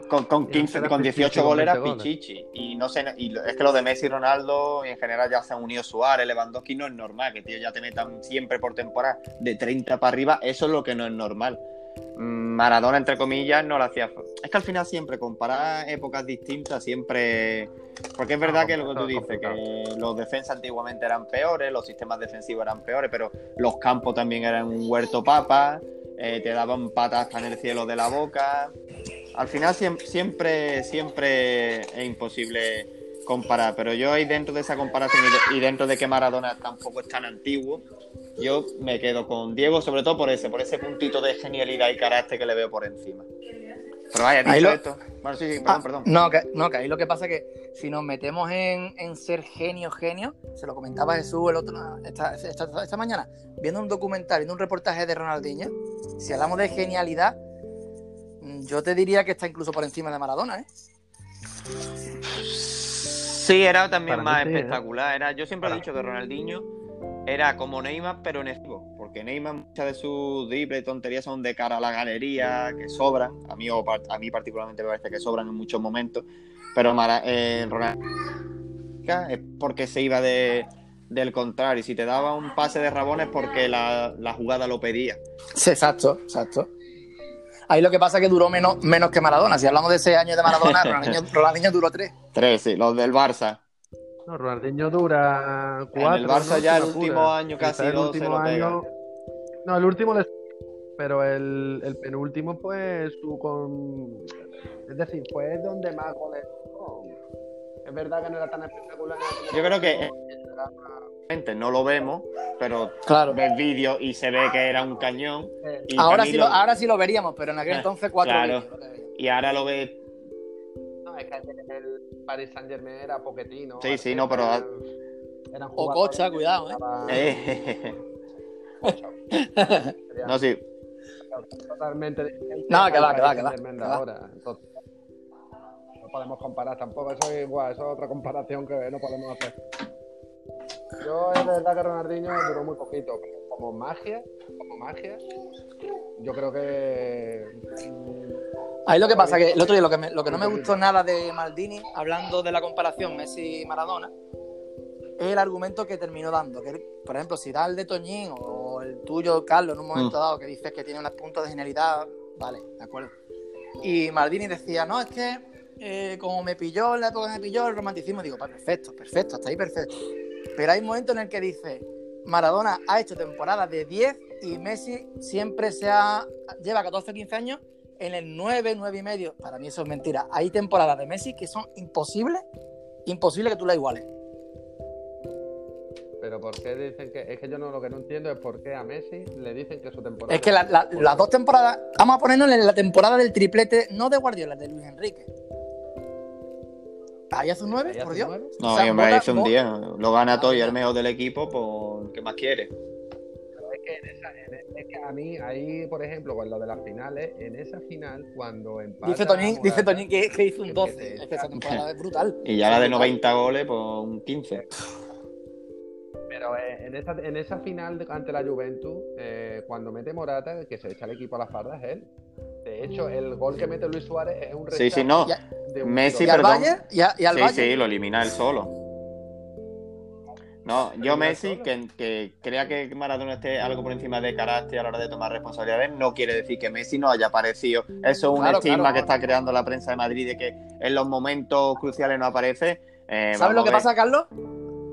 con, con, 15, con 18 goles era Pichichi. Y no sé, y es que lo de Messi y Ronaldo, y en general ya se han unido Suárez, Lewandowski, no es normal, que tío ya te metan siempre por temporada de 30 para arriba, eso es lo que no es normal. Maradona, entre comillas, no lo hacía. Es que al final siempre comparar épocas distintas, siempre. Porque es verdad que lo que tú dices, que los defensas antiguamente eran peores, los sistemas defensivos eran peores, pero los campos también eran un huerto papa, eh, te daban patas hasta en el cielo de la boca. Al final siempre, siempre es imposible comparar, pero yo ahí dentro de esa comparación y dentro de que Maradona tampoco es tan antiguo, yo me quedo con Diego, sobre todo por ese, por ese puntito de genialidad y carácter que le veo por encima. Pero vaya, dicho esto. Bueno, sí, sí, perdón, ah, perdón. No que, no, que ahí lo que pasa es que si nos metemos en, en ser genio, genio, se lo comentaba Jesús el otro, esta, esta, mañana, viendo un documental, viendo un reportaje de Ronaldinho, si hablamos de genialidad, mm, yo te diría que está incluso por encima de Maradona, ¿eh? Sí, era también más ¿eh? espectacular. Era, yo siempre he dicho que Ronaldinho era como Neymar, pero en esto, porque Neymar muchas de sus dribbles y tonterías son de cara a la galería, que sobran, a mí, a mí particularmente me parece que sobran en muchos momentos, pero eh, Ronaldo es porque se iba de, del contrario, y si te daba un pase de rabones porque la, jugada lo pedía. Sí, exacto, exacto. Ahí lo que pasa es que duró menos, menos que Maradona. Si hablamos de ese año de Maradona, Ronaldinho duró tres. Tres, sí, los del Barça. No, Ronaldinho dura cuatro. En el Barça ya el último año casi el último año... No, el último le... pero el, el penúltimo pues su con es decir, fue donde más goles. Oh, es verdad que no era tan espectacular. Yo creo que no lo vemos, pero Claro. ves vídeos y se ve que era un cañón. Eh, Y Ahora sí, lo, ahora sí lo veríamos, pero en aquel Eh, entonces cuatro claro. y ahora lo ves. No, es que el, el Paris Saint Germain era Poquetino. Sí, sí, no, pero- Eran O Cocha, cuidado, ¿eh? no, sí. Totalmente No, que va, que va, que va, ahora. Entonces, no podemos comparar tampoco. Eso es igual, eso es otra comparación que no podemos hacer. Yo es verdad que Ronaldinho duró muy poquito, pero como magia, como magia, yo creo que Ahí lo que pasa que el otro día lo que, me- lo que no me gustó nada de Maldini, hablando de la comparación Messi-Maradona, es el argumento que terminó dando. Que, por ejemplo, si da el de Toñín o el tuyo, Carlos, en un momento Mm. dado, que dices que tiene unos puntos de genialidad, vale, de acuerdo. Y Maldini decía, no, es que eh, como me pilló en la época que me pilló el romanticismo, digo, perfecto, perfecto, hasta ahí perfecto. Pero hay un momento en el que dice, Maradona ha hecho temporadas de 10 y Messi siempre se ha, lleva 14 15 años en el 9, 9 y medio. Para mí eso es mentira. Hay temporadas de Messi que son imposibles, imposible que tú la iguales. Pero ¿por qué dicen que.? Es que yo no lo que no entiendo es por qué a Messi le dicen que su temporada. Es que la- la- las dos temporadas, vamos a ponernos en la temporada del triplete, no de Guardiola, de Luis Enrique. Ahí hace un 9, ¿Ahí hace por Dios. No, O sea, hombre, hizo un vo- día. Lo gana todo y el mejor del equipo, pues, ¿qué más quiere? Pero es que, en esa- en- es que a mí, ahí, por ejemplo, con lo de las finales, en esa final, cuando empata. Dice Toñín, dice que, que hizo un que 12. te Es que esa temporada es brutal. Y ya la de Brutal. 90 goles, pues un 15. Pero eh, en esa, en esa final de- ante la Juventus, eh, cuando mete Morata, que se echa el equipo a la espalda es él. De hecho, el gol que mete Luis Suárez es un Sí, sí, no. De un Messi, Y al perdón. Valle, y, a- y al Sí, Valle. sí, lo elimina él solo. No, yo Messi, que, que crea que Maradona esté algo por encima de carácter a la hora de tomar responsabilidades, no quiere decir que Messi no haya aparecido. Eso es un Claro, estigma claro, que está creando la prensa de Madrid de que en los momentos cruciales no aparece. Eh, ¿Sabes lo que pasa, Carlos?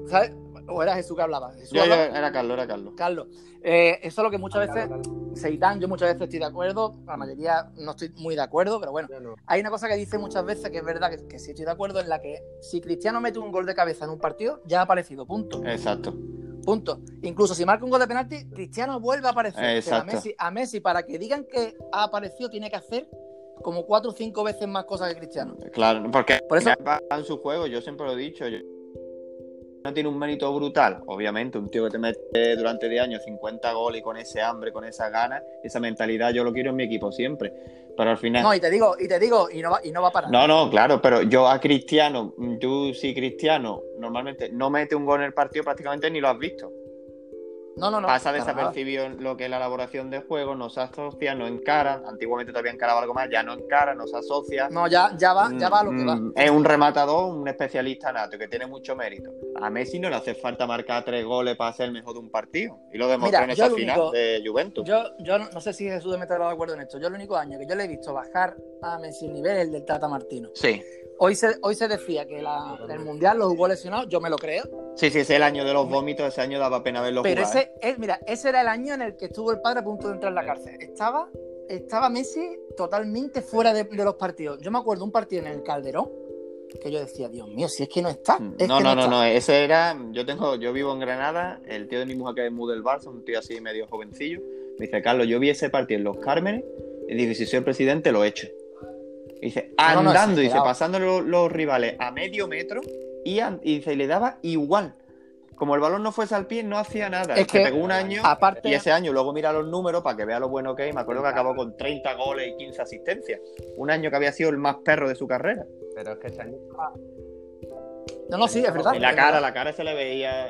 ¿Sabes? ¿O era Jesús que hablaba? Jesús Yo, yo- hablaba- era Carlos, era Carlos. Carlos, eh, eso es lo que muchas veces. Seitán, yo muchas veces estoy de acuerdo, la mayoría no estoy muy de acuerdo, pero bueno, no. hay una cosa que dice muchas veces que es verdad que, que sí estoy de acuerdo, en la que si Cristiano mete un gol de cabeza en un partido, ya ha aparecido, punto. Exacto. Punto. Incluso si marca un gol de penalti, Cristiano vuelve a aparecer. Pero a Exacto. Messi, a Messi, para que digan que ha aparecido, tiene que hacer como cuatro o cinco veces más cosas que Cristiano. Claro, porque Por eso- en su juego, yo siempre lo he dicho. yo- No tiene un mérito brutal, obviamente, un tío que te mete durante 10 años 50 goles y con ese hambre, con esa ganas, esa mentalidad, yo lo quiero en mi equipo siempre. Pero al final. No, y te digo, y te digo, y no va, y no va a parar. No, no, claro, pero yo a Cristiano, tú si Cristiano normalmente no mete un gol en el partido, prácticamente ni lo has visto. No, no. no, Pasa desapercibido en lo que es la elaboración de juego, no se asocia, no encara. Antiguamente todavía encaraba algo más, ya no encara, no se asocia. No, ya, ya va, ya va lo que va. Mm, Es un rematador, un especialista nato que tiene mucho mérito. A Messi no le hace falta marcar tres goles para ser el mejor de un partido. Y lo demostró Mira, en esa final único- de Juventus. Yo, yo no, no sé si Jesús me estará de acuerdo en esto. Yo el único año que yo le he visto bajar a Messi el nivel es el del Tata Martino. Sí. Hoy se, hoy se decía que la, el Mundial lo jugó lesionado, yo me lo creo. Sí, sí, ese es el año de los vómitos, ese año daba pena verlo Pero jugar. ¿eh? ese, es, mira, ese era el año en el que estuvo el padre a punto de entrar en la cárcel. Estaba, estaba Messi totalmente fuera de, de los partidos. Yo me acuerdo un partido en el Calderón que yo decía, Dios mío, si es que no está. es No, que no, no, está. no, ese era, yo tengo, yo vivo en Granada, el tío de mi mujer que es muy del Barça, un tío así medio jovencillo, me dice, Carlos, yo vi ese partido en Los Cármenes y dije, si soy el presidente, lo echo. Y dice, No, no, no, andando, dice, pasando los, los rivales a medio metro y, y dice, y le daba igual. Como el balón no fuese al pie, no hacía nada. Es Se que, pegó un año aparte- y ese año luego mira los números para que vea lo bueno que es. Me acuerdo que acabó con 30 goles y 15 asistencias. Un año que había sido el más perro de su carrera. Pero es que ese año, No, no, sí, es verdad. Y la cara, la cara se le veía.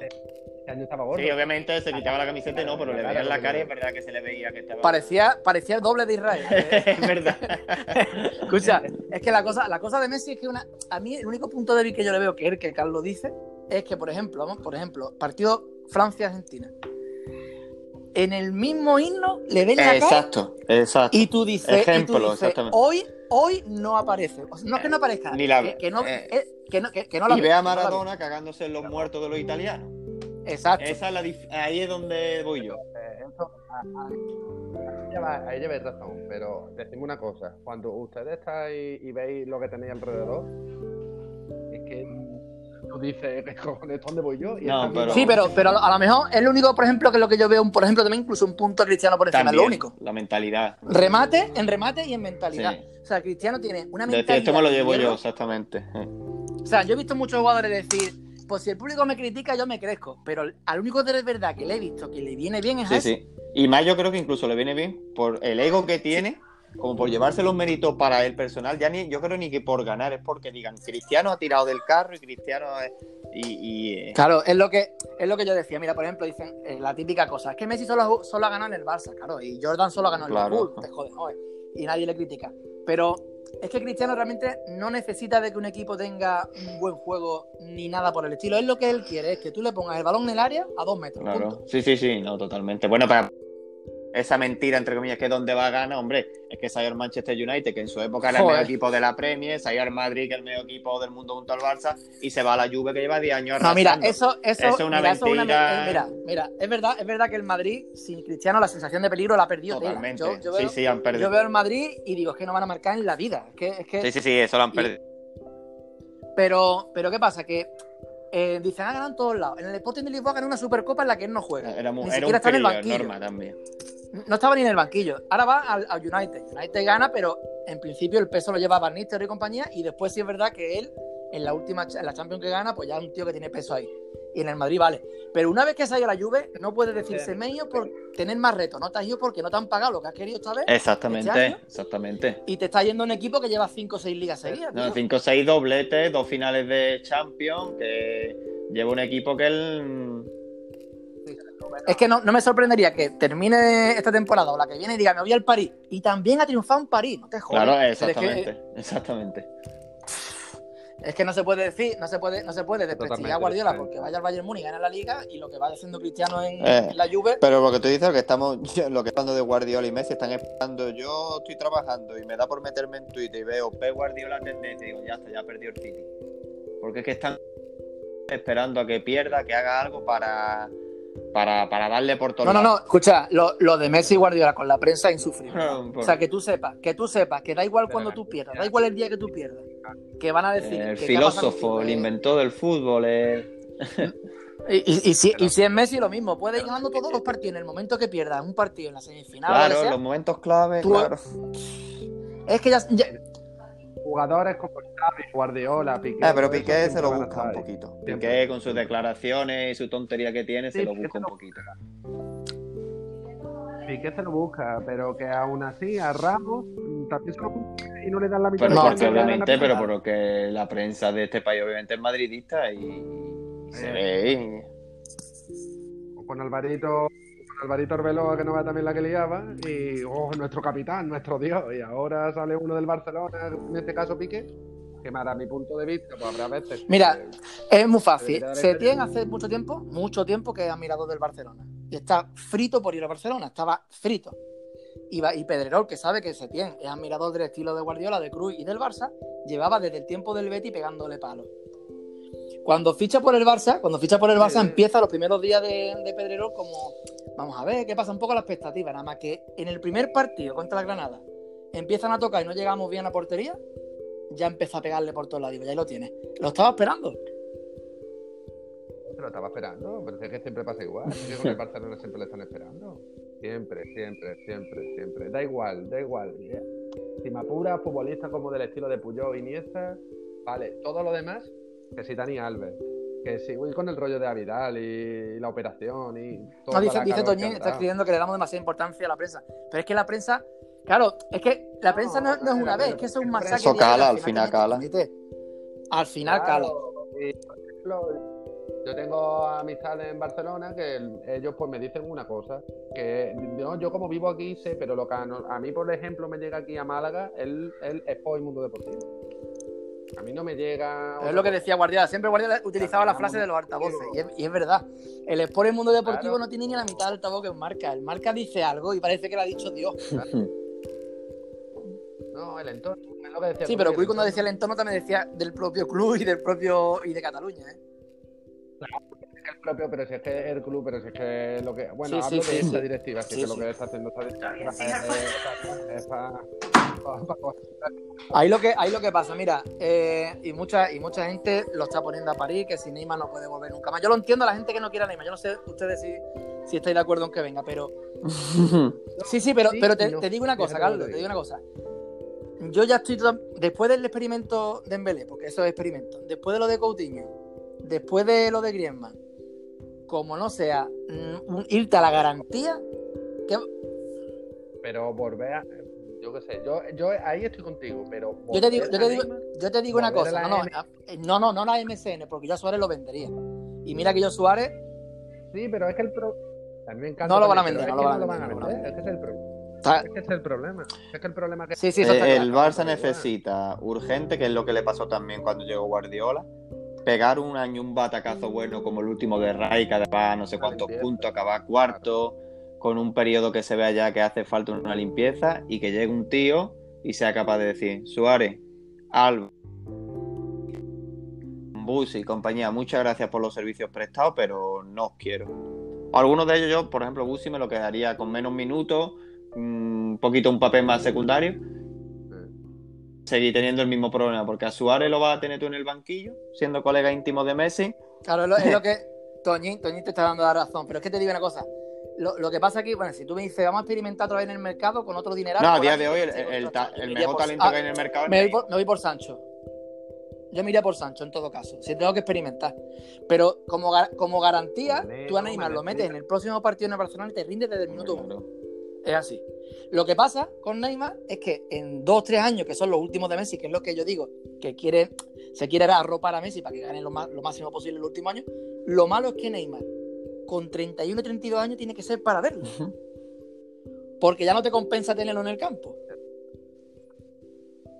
Ese año estaba gordo. Sí, obviamente se quitaba la camiseta, y no, pero le Claro, veía en la cara y es verdad que se le veía que estaba. Parecía, parecía el doble de Israel. es verdad. Escucha, es que la cosa, la cosa de Messi es que una, a mí el único punto débil que yo le veo, que es el que Carlos dice, es que, por ejemplo, vamos, por ejemplo, partido Francia-Argentina. En el mismo himno le ves la cara Exacto, exacto. y tú dices, y tú Ejemplo, dices, exactamente. hoy, hoy no aparece. O sea, no es que no aparezca, Ni la- que, que no, eh, eh, que no, que- que no la y ve, ve a que no la ve. Maradona cagándose en los muertos de los italianos. Exacto. Esa es la dif- ahí es donde voy yo. Eh, eso, a- a- ahí lleváis razón, pero decimos una cosa, cuando ustedes estáis y veis lo que tenéis alrededor, es que tú dices, ¿qué cojones, ¿dónde voy yo? Y No, estás pero- viendo- Sí, pero, pero a lo mejor es lo único, por ejemplo, que es lo que yo veo, por ejemplo, también incluso un punto a Cristiano por encima, es lo único. La mentalidad. Remate, en remate y en mentalidad. Sí. O sea, Cristiano tiene una De mentalidad. esto me lo llevo yo, exactamente. O sea, yo he visto muchos jugadores decir, pues si el público me critica, yo me crezco. Pero al único de verdad que le he visto que le viene bien es a Sí, ese. sí. Y más yo creo que incluso le viene bien por el ego que tiene, como por llevarse los méritos para el personal. Ya ni, yo creo ni que por ganar, es porque digan, Cristiano ha tirado del carro y Cristiano es... Y, y, eh, Claro, es lo que es lo que yo decía. Mira, por ejemplo, dicen eh, la típica cosa, es que Messi solo, solo ha ganado en el Barça, claro, y Jordan solo ha ganado en el Claro. Liverpool, te jodes, joder, y nadie le critica. Pero es que Cristiano realmente no necesita de que un equipo tenga un buen juego ni nada por el estilo. Es lo que él quiere, es que tú le pongas el balón en el área a dos metros. Claro. punto. Sí, sí, sí, no, totalmente. Bueno, para esa mentira, entre comillas, que donde va a ganar, hombre, es que ido al Manchester United, que en su época era el mejor equipo de la Premier, ido al Madrid, que es el mejor equipo del mundo junto al Barça, y se va a la Juve, que lleva 10 años No, mira, arrasando. eso, eso, Eso es una mira, eso es una mentira. eh, mira, mira, es verdad, es verdad que el Madrid, sin Cristiano, la sensación de peligro la ha perdido. tela. Totalmente. Yo, yo sí, veo, sí, han perdido. yo veo el Madrid y digo, es que no van a marcar en la vida. Es que, es que Sí, sí, sí, eso lo han Y- perdido. Pero, pero ¿qué pasa? Que eh, dicen, ha ganado en todos lados. En el Sporting de Lisboa ganó una supercopa en la que él no juega. Era, Ni era siquiera un está en el banquillo. Norma también. No estaba ni en el banquillo. Ahora va al, al United. United gana, pero en principio el peso lo lleva Van Nistelrooy y compañía. Y después sí es verdad que él, en la última en la Champions que gana, pues ya es un tío que tiene peso ahí. Y en el Madrid vale. Pero una vez que se ha ido a la Juve, no puedes decirse medio por tener más retos. No te has ido porque no te han pagado lo que has querido esta vez. Exactamente, ¿Este año? exactamente. Y te está yendo un equipo que lleva 5 o 6 ligas seguidas. No, tío. 5 o 6 dobletes, dos finales de Champions, que lleva un equipo que él... Es que no, no me sorprendería que termine esta temporada o la que viene y diga, me voy al París. Y también ha triunfado en París, no te jodas. Claro, Pero es que- exactamente, exactamente. Es que no se puede decir, no se puede, no se puede desprestigiar a Guardiola porque vaya al Bayern Múnich y gane la liga y lo que vaya haciendo Cristiano en, Eh. en la Juve. Pero lo que tú dices, lo que estamos, lo que hablando de Guardiola y Messi, están esperando. Yo estoy trabajando y me da por meterme en Twitter y veo Pep Guardiola tendencia y digo, ya está, ya perdió el City. Porque es que están esperando a que pierda, que haga algo para, para, para darle por todo No, no, no, escucha, lo, lo de Messi y Guardiola con la prensa es insufrible. no. O sea, que tú sepas, que tú sepas, que da igual Pero cuando tú pierdas, da igual el día que tú pierdas, que van a decir el que filósofo, el inventor del fútbol, el... Y, y- y si, y si es Messi, lo mismo. Puede ir ganando todos los partidos. En el momento que pierdas un partido en la semifinal, Claro, sea, los momentos clave, Tú- claro. es que ya, ya- Jugadores como Xavi, Guardiola, Piqué. Ah, pero Piqué se lo busca un poquito. Piqué con sus declaraciones y su tontería que tiene, se lo busca un poquito. Piqué se lo busca, pero que aún así a Ramos mm, también se lo busca y no le dan la mitad Pero No, de porque obviamente, pero mitad. por que la prensa de este país obviamente es madridista y se Eh. ve. Con Alvarito, Alvarito Arbeloa, que no va también la que liaba, y oh, nuestro capitán, nuestro dios, y ahora sale uno del Barcelona, en este caso Piqué, que para mi punto de vista, pues habrá veces. Mira, que- es muy fácil. Setién experiencia. hace mucho tiempo, mucho tiempo que es admirador del Barcelona. Y está frito por ir a Barcelona, estaba frito. Y, Pedrerol, que sabe que Setién es admirador del estilo de Guardiola, de Cruz y del Barça, llevaba desde el tiempo del Betty pegándole palos. Cuando ficha por el Barça, cuando ficha por el Barça, Sí. empieza los primeros días de, de Pedrerol como, vamos a ver, qué pasa un poco la expectativa, nada más que en el primer partido contra la Granada empiezan a tocar y no llegamos bien a portería, ya empezó a pegarle por todos lados, ahí lo tiene. Lo estaba esperando. Lo estaba esperando, pero es que siempre pasa igual. Es que con el Barcelona siempre le están esperando. Siempre, siempre, siempre, siempre. Da igual, da igual. Si me apura, futbolista como del estilo de Puyol, Iniesta, vale. Todo lo demás, que si Dani Alves, que si voy con el rollo de Avidal y, la operación y todo. No, dice, dice Toñín, está escribiendo que le damos demasiada importancia a la prensa. Pero es que la prensa, claro, es que la prensa no, no es una vez, es que eso es un masacre. Eso cala, al final cala. Al final cala. Y, por ejemplo, yo tengo amistades en Barcelona que el- ellos pues me dicen una cosa, que no, yo como vivo aquí sé, pero lo que a, a mí, por ejemplo, me llega aquí a Málaga, él, él es por el mundo deportivo. A mí no me llega... Es lo que decía Guardiola. Siempre Guardiola utilizaba la frase de los altavoces. Y es, y es verdad. El Sport en el mundo deportivo Claro. no tiene ni la mitad del altavoz que un marca. El marca dice algo y parece que lo ha dicho Dios. No, el entorno, es lo que decía Sí, pero Cruz cuando decía el entorno también decía del propio club y del propio y de Cataluña. ¿eh? El propio, pero si es que el club, pero si es que lo que. Bueno, Sí, hablo sí, de sí, esta sí. directiva, si Sí, es que sí. lo que está haciendo esta directiva es, es, es para. Ahí lo que, ahí lo que pasa, mira, eh, y mucha, y mucha gente lo está poniendo a parir, que si Neymar no puede volver nunca más. Yo lo entiendo a la gente que no quiera Neymar. Yo no sé ustedes si, si estáis de acuerdo en que venga, pero. Sí, sí, pero, Sí pero te, no. te digo una cosa, Carlos, te digo una cosa. Yo ya estoy to- después del experimento de Embelé, porque eso es experimento, después de lo de Coutinho, después de lo de Griezmann, como no sea mm, irte a la garantía, que Pero volver a. Yo qué sé, yo, yo ahí estoy contigo, pero. yo te digo, yo te digo, yo te digo una cosa, no, la no, no, no, la MSN, porque yo a Suárez lo vendería. Y mira que yo Suárez, Sí, pero es que el pro. A mí me encanta. No lo van a vender, no es lo que van a vender. Es que ese es el problema. está- Es que ese es el problema. Es que el problema es que. sí, sí, Eh, el. Barça necesita urgente, que es lo que le pasó también cuando llegó Guardiola, pegar un año un batacazo bueno como el último de Rai, que además no sé cuántos puntos, acabar cuarto, con un periodo que se vea ya que hace falta una limpieza y que llegue un tío y sea capaz de decir, Suárez, Alba, Bus y compañía, muchas gracias por los servicios prestados, pero no os quiero. Algunos de ellos yo, por ejemplo, Busi me lo quedaría con menos minutos, un poquito un papel más secundario, seguir teniendo el mismo problema, porque a Suárez lo vas a tener tú en el banquillo, siendo colega íntimo de Messi. Claro, es lo, es lo que Toñín, Toñín te está dando la razón, pero es que te digo una cosa. Lo, lo que pasa aquí, bueno, si tú me dices, vamos a experimentar otra vez en el mercado con otro dineral. No, a día de hoy el, el- ta- el me mejor por- talento ah, que hay en el mercado es me voy, por, me voy por Sancho. Yo me iría por Sancho en todo caso, si tengo que experimentar. Pero como, como garantía, tú Neymar lo Mané, metes en el próximo partido en el Barcelona y te rinde desde el minuto uno. Es así. Lo que pasa con Neymar es que en dos, tres años, que son los últimos de Messi, que es lo que yo digo, que quiere, se quiere arropar a Messi para que gane lo, más- lo máximo posible en el último año, lo malo es que Neymar, con 31 y 32 años, tiene que ser para verlo. Porque ya no te compensa tenerlo en el campo.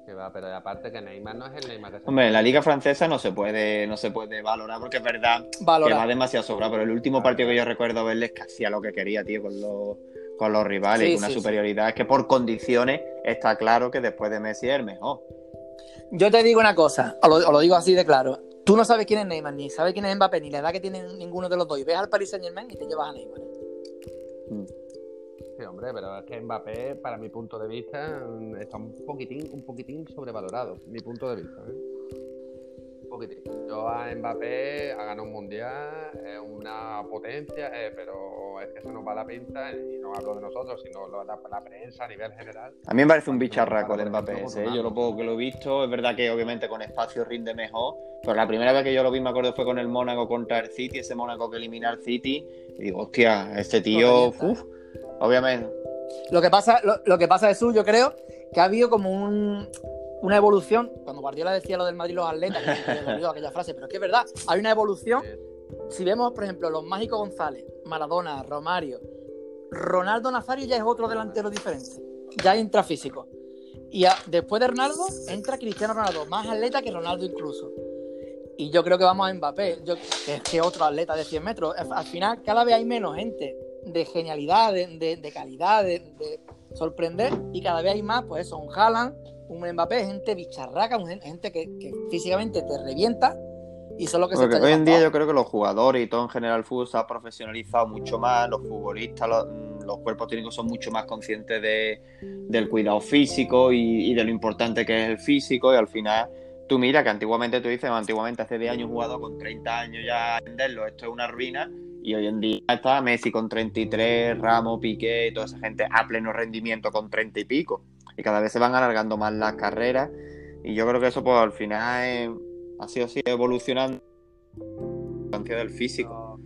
Que va, pero aparte que Neymar no es el Neymar que se Hombre, en la liga francesa no se puede, no se puede valorar porque es verdad que va demasiado sobrado, pero el último partido que yo recuerdo verle es que hacía lo que quería, tío, con los, con los rivales, Sí, y una sí, sí. superioridad. Es que por condiciones está claro que después de Messi es el mejor. Yo te digo una cosa, os lo, os lo digo así de claro. Tú no sabes quién es Neymar, ni sabes quién es Mbappé, ni la edad que tiene ninguno de los dos. Y ves al Paris Saint Germain y te llevas a Neymar. Sí, hombre, pero es que Mbappé, para mi punto de vista, mm, está un poquitín, un poquitín sobrevalorado. Mi punto de vista, ¿eh? Un poquitín. Yo a Mbappé ha ganado un mundial, es una potencia, eh, pero es que eso nos va a la pinta, y no hablo de nosotros, sino lo- la, la prensa a nivel general. A mí me parece un Cuando bicharraco el Mbappé ese, ¿eh? Yo lo poco que lo he visto, es verdad que obviamente con espacio rinde mejor, pero la primera vez que yo lo vi, me acuerdo, fue con el Mónaco contra el City, ese Mónaco que elimina al City, y digo, hostia, este tío, uff, obviamente. Lo que pasa, lo, lo que pasa Jesús, yo creo que ha habido como un- una evolución. Cuando Guardiola decía lo del Madrid los atletas, que me aquella frase, pero es que es verdad, hay una evolución. Si vemos, por ejemplo, los mágicos González, Maradona, Romario, Ronaldo Nazario ya es otro delantero diferente. Ya entra físico. Y a- después de Ronaldo entra Cristiano Ronaldo, más atleta que Ronaldo incluso. Y yo creo que vamos a Mbappé, yo, que es que otro atleta de 100 metros. Al al final, cada vez hay menos gente de genialidad, de, de- de calidad, de, de sorprender, y cada vez hay más, pues eso, un Haaland, un Mbappé, gente bicharraca, gente que, que físicamente te revienta, y eso es lo que Porque hoy en día yo creo que los jugadores y todo en general el fútbol se ha profesionalizado mucho más, los futbolistas, los, mm, los cuerpos técnicos son mucho más conscientes de, del cuidado físico y, y de lo importante que es el físico y al final tú mira que antiguamente tú dices, antiguamente hace 10 años un jugador con 30 años ya a venderlo, esto es una ruina y hoy en día está Messi con 33, Ramos, Piqué, toda esa gente a pleno rendimiento con 30 y pico y cada vez se van alargando más las carreras y yo creo que eso pues al final es- ha sido así evolucionando importancia del físico.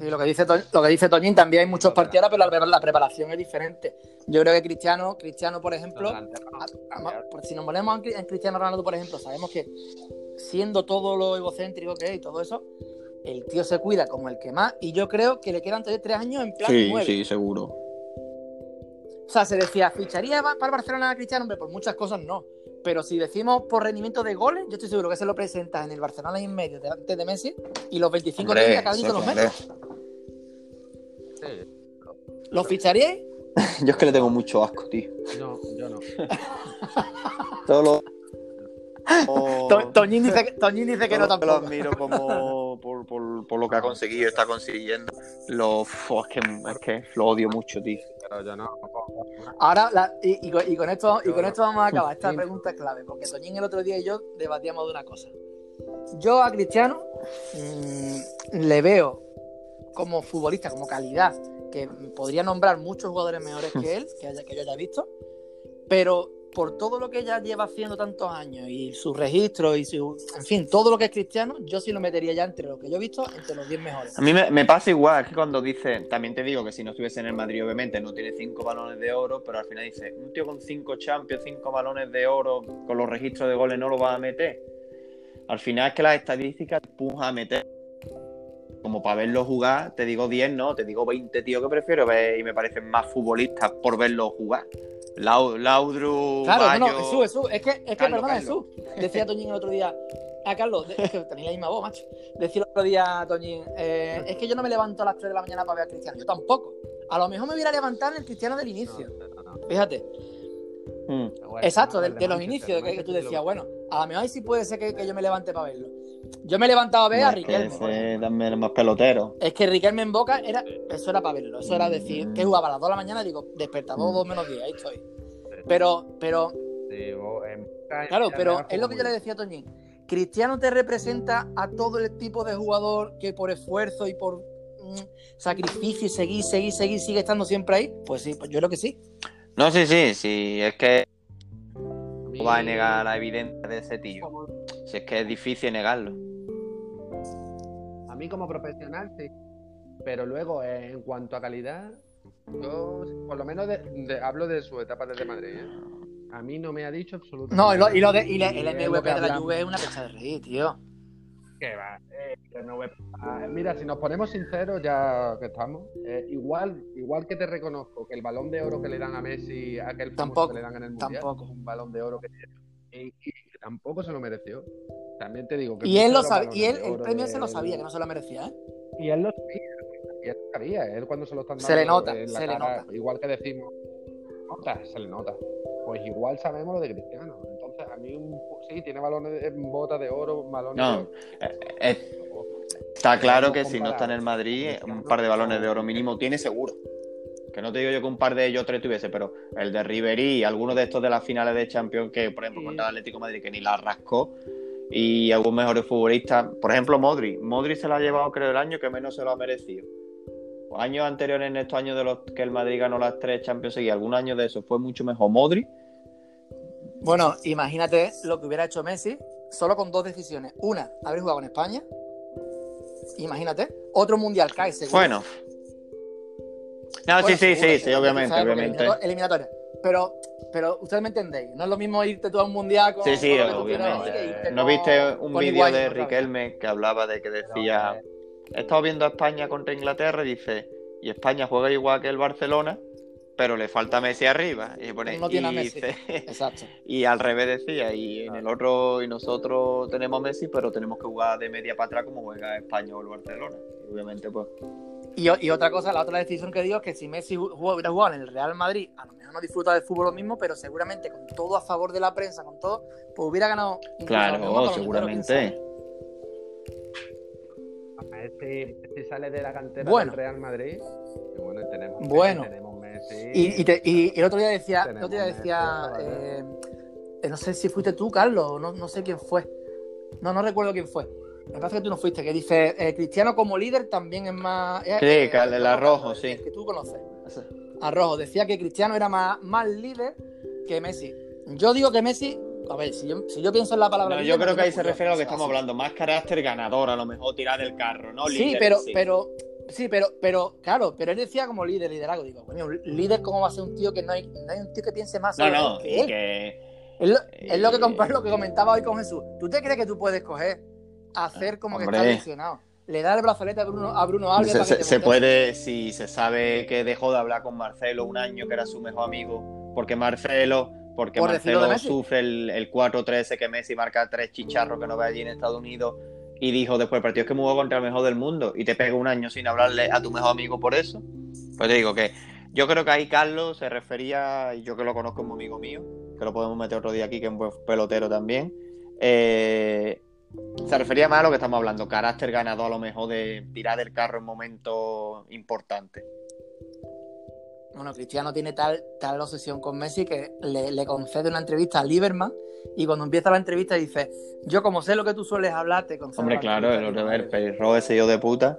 Y lo que dice lo que dice Toñín, también hay muchos partidos, pero la, la preparación es diferente. Yo creo que Cristiano, Cristiano, por ejemplo, a- a- si nos ponemos en, Cri- en Cristiano Ronaldo, por ejemplo, sabemos que siendo todo lo egocéntrico que es y todo eso, el tío se cuida como el que más, y yo creo que le quedan todavía tres años en plan Sí, sí, seguro. O sea, se decía, ¿ficharía pa- para el Barcelona a Cristiano? Hombre, por muchas cosas no. Pero si decimos por rendimiento de goles, yo estoy seguro que se lo presenta en el Barcelona y en medio, delante de Messi, y los 25 Hombre, de cada uno eso, los mete. Sí. ¿Los ficharíais? Yo es que le tengo mucho asco, tío. No, yo no. Todo lo... To- Toñín dice, que- Toñín dice que no todo lo tampoco. admiro como por, por, por lo que ha conseguido está consiguiendo. Lo, es, que, es que lo odio mucho, tío. Pero yo no. Ahora, la- y, y con, y con esto, y con esto vamos a acabar. Esta pregunta es clave, porque Toñín el otro día y yo debatíamos de una cosa. Yo a Cristiano mm, le veo como futbolista, como calidad, que podría nombrar muchos jugadores mejores que él, que, haya, que yo haya visto, pero por todo lo que ella lleva haciendo tantos años y sus registros y su, en fin, todo lo que es Cristiano, yo sí lo metería ya entre lo que yo he visto, entre los 10 mejores. A mí me, pasa igual, que cuando dice, también te digo que si no estuviese en el Madrid, obviamente no tiene cinco balones de oro, pero al final dice, un tío con cinco champions, cinco balones de oro, con los registros de goles no lo va a meter. Al final es que las estadísticas te empujan a meter. Como para verlo jugar, te digo 10, no, te digo 20 tío que prefiero y me parecen más futbolistas por verlo jugar. Lau- Laudru, Claro, no, no, Bayo- Jesús, Jesús, es que, es que Carlos, perdona, Carlos. Jesús. Decía Toñín el otro día, a Carlos, es que tenéis la misma voz, macho. Decía el otro día, Toñín, eh, es que yo no me levanto a las 3 de la mañana para ver a Cristiano, yo tampoco. A lo mejor me hubiera levantado en el Cristiano del inicio. No, no, no. Fíjate, Mm. Bueno, exacto, de, los inicios, que, que tú decías, bueno, a lo mejor ahí sí puede ser que, que yo me levante para verlo. Yo me he levantado a ver a Es que Riquelme. ese también es más pelotero. Es que Riquelme en Boca, era, eso era para verlo. Eso era decir, que jugaba a las 2 de la mañana, digo, despertador 2 menos 10, ahí estoy. Pero, pero, Sí, vos en Boca, en Claro, pero es lo que yo le decía a Toñín. Cristiano te representa a todo el tipo de jugador que por esfuerzo y por mm, sacrificio y seguir, seguir, seguir, sigue estando siempre ahí. Pues sí, pues yo creo que sí. No, sí, sí, sí, es que no va a negar la evidencia de ese tío. Si es que es difícil negarlo. A mí como profesional, sí. Pero luego, eh, en cuanto a calidad, yo por lo menos de- de- hablo de su etapa desde Madrid. ¿eh? A mí no me ha dicho absolutamente No, y lo, y lo de nada. y le- el MVP de la. Juve es una pecha de reír, tío. Que va, eh, ah, Mira, si nos ponemos sinceros, ya que estamos, eh, igual, igual que te reconozco que el balón de oro que le dan a Messi, aquel famoso Tampoco, que le dan en el mundial, tampoco. es un balón de oro que tiene. Y, y que tampoco se lo mereció. También te digo que Y él lo sabía, y él, el premio de- se lo sabía, que no se lo merecía, ¿eh? Y él lo sabía, y él lo sabía, él cuando se lo están Se le dando nota, en la se le cara, nota. Igual que decimos, nota, se le nota. Pues igual sabemos lo de Cristiano. Entonces, a mí, un, sí, tiene balones de botas de oro, balones No, de oro. eh, eh, está claro que si no está en el Madrid, un par de balones de oro mínimo tiene seguro. Que no te digo yo que un par de ellos tres tuviese, pero el de Ribery y algunos de estos de las finales de Champions, que por ejemplo Sí. contra el Atlético de Madrid, que ni la rascó, y algunos mejores futbolistas, por ejemplo Modri. Modri se lo ha llevado, creo, el año que menos se lo ha merecido. Años anteriores, en estos años de los que el Madrid ganó las tres Champions seguidas, algunos años de eso fue mucho mejor Modri. Bueno, imagínate lo que hubiera hecho Messi solo con dos decisiones. Una, haber jugado con España. Imagínate. Otro mundial cae seguro. Bueno. No, sí, sí, sí, sí, obviamente, obviamente. eliminator- Eliminatoria. Pero, pero ustedes me entendéis. No es lo mismo irte tú a un mundial con. Sí, sí, obviamente. ¿No viste un vídeo de? Riquelme que hablaba de que decía, he estado viendo a España contra Inglaterra y dice, y España juega igual que el Barcelona, pero le falta Messi arriba. Y, pone, No tiene a y Messi. Exacto. y al revés decía, y en el otro, y nosotros tenemos a Messi, pero tenemos que jugar de media para atrás como juega España o el Barcelona. Y obviamente, pues, Y, otra cosa, la otra decisión que digo es que si Messi hubiera jugado en el Real Madrid, a lo mejor no disfruta del fútbol lo mismo, pero seguramente con todo a favor de la prensa, con todo, pues hubiera ganado. claro, seguramente. Messi, Messi sale de la cantera Bueno. del Real Madrid. Y bueno, y tenemos Messi, tenemos Messi. Y, y, te- y- y el otro día decía, el otro día decía, Messi, eh, eh, no sé si fuiste tú, Carlos, o no, no sé quién fue. No, no recuerdo quién fue. Me parece que tú no fuiste, que dice, eh, Cristiano como líder también es más... es- Sí, eh, el- Arrojo, sí. el que tú conoces. Arrojo, decía que Cristiano era más, más líder que Messi. Yo digo que Messi, a ver, si yo, si yo pienso en la palabra No, líder, yo creo que ahí se refiere a lo que estamos así. hablando, más carácter ganador, a lo mejor tirar del carro, ¿no? Sí, pero, sí. pero, sí, pero, pero, claro, pero él decía como líder, liderazgo. Digo, coño, líder, ¿cómo va a ser un tío que no hay, no hay un tío que piense más No, no, que él? que... Es lo, es lo que, Eh, compa- lo que comentaba hoy con Jesús. ¿Tú te crees que tú puedes coger, hacer como que está lesionado? Le da el brazalete a Bruno, a Bruno Alves Se, para que se- puede, si se sabe que dejó de hablar con Marcelo un año, que era su mejor amigo, porque Marcelo, porque Por Marcelo sufre el, el 4-13 que Messi marca tres chicharros que no ve allí en Estados Unidos y dijo después, el partido es que jugó contra el mejor del mundo y te pega un año sin hablarle a tu mejor amigo por eso. Pues te digo que yo creo que ahí Carlos se refería, y yo que lo conozco como amigo mío, que lo podemos meter otro día aquí, que es un buen pelotero también, eh, Se refería más a lo que estamos hablando, carácter ganador a lo mejor de tirar del carro en momentos importantes. Bueno, Cristiano tiene tal, tal obsesión con Messi que le, le concede una entrevista a Lieberman y cuando empieza la entrevista dice, yo como sé lo que tú sueles hablar, te concedo Hombre, la claro, el entrevista". el perro ese hijo de puta.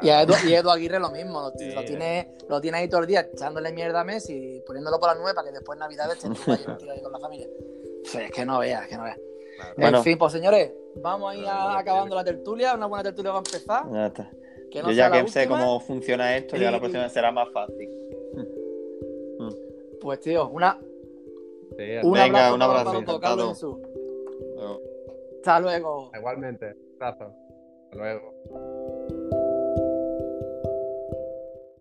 Y a Edu, y Edu Aguirre lo mismo, lo, Sí. lo tiene, lo tiene ahí todo el día echándole mierda a Messi, poniéndolo por las nubes para que después en Navidad esté ahí con la familia. O sea, es que no veas, es que no veas. Claro. Bueno. En fin, pues señores, vamos a ir a- acabando la tertulia, una buena tertulia va a empezar. Ya está. Que no Yo ya que sé cómo funciona esto, ya la próxima será más fácil. Pues tío, una, Sí, un Venga, abrazo un abrazo, para todo, Carlos encantado. Jesús. Hasta luego. igualmente. Abrazo. Hasta luego.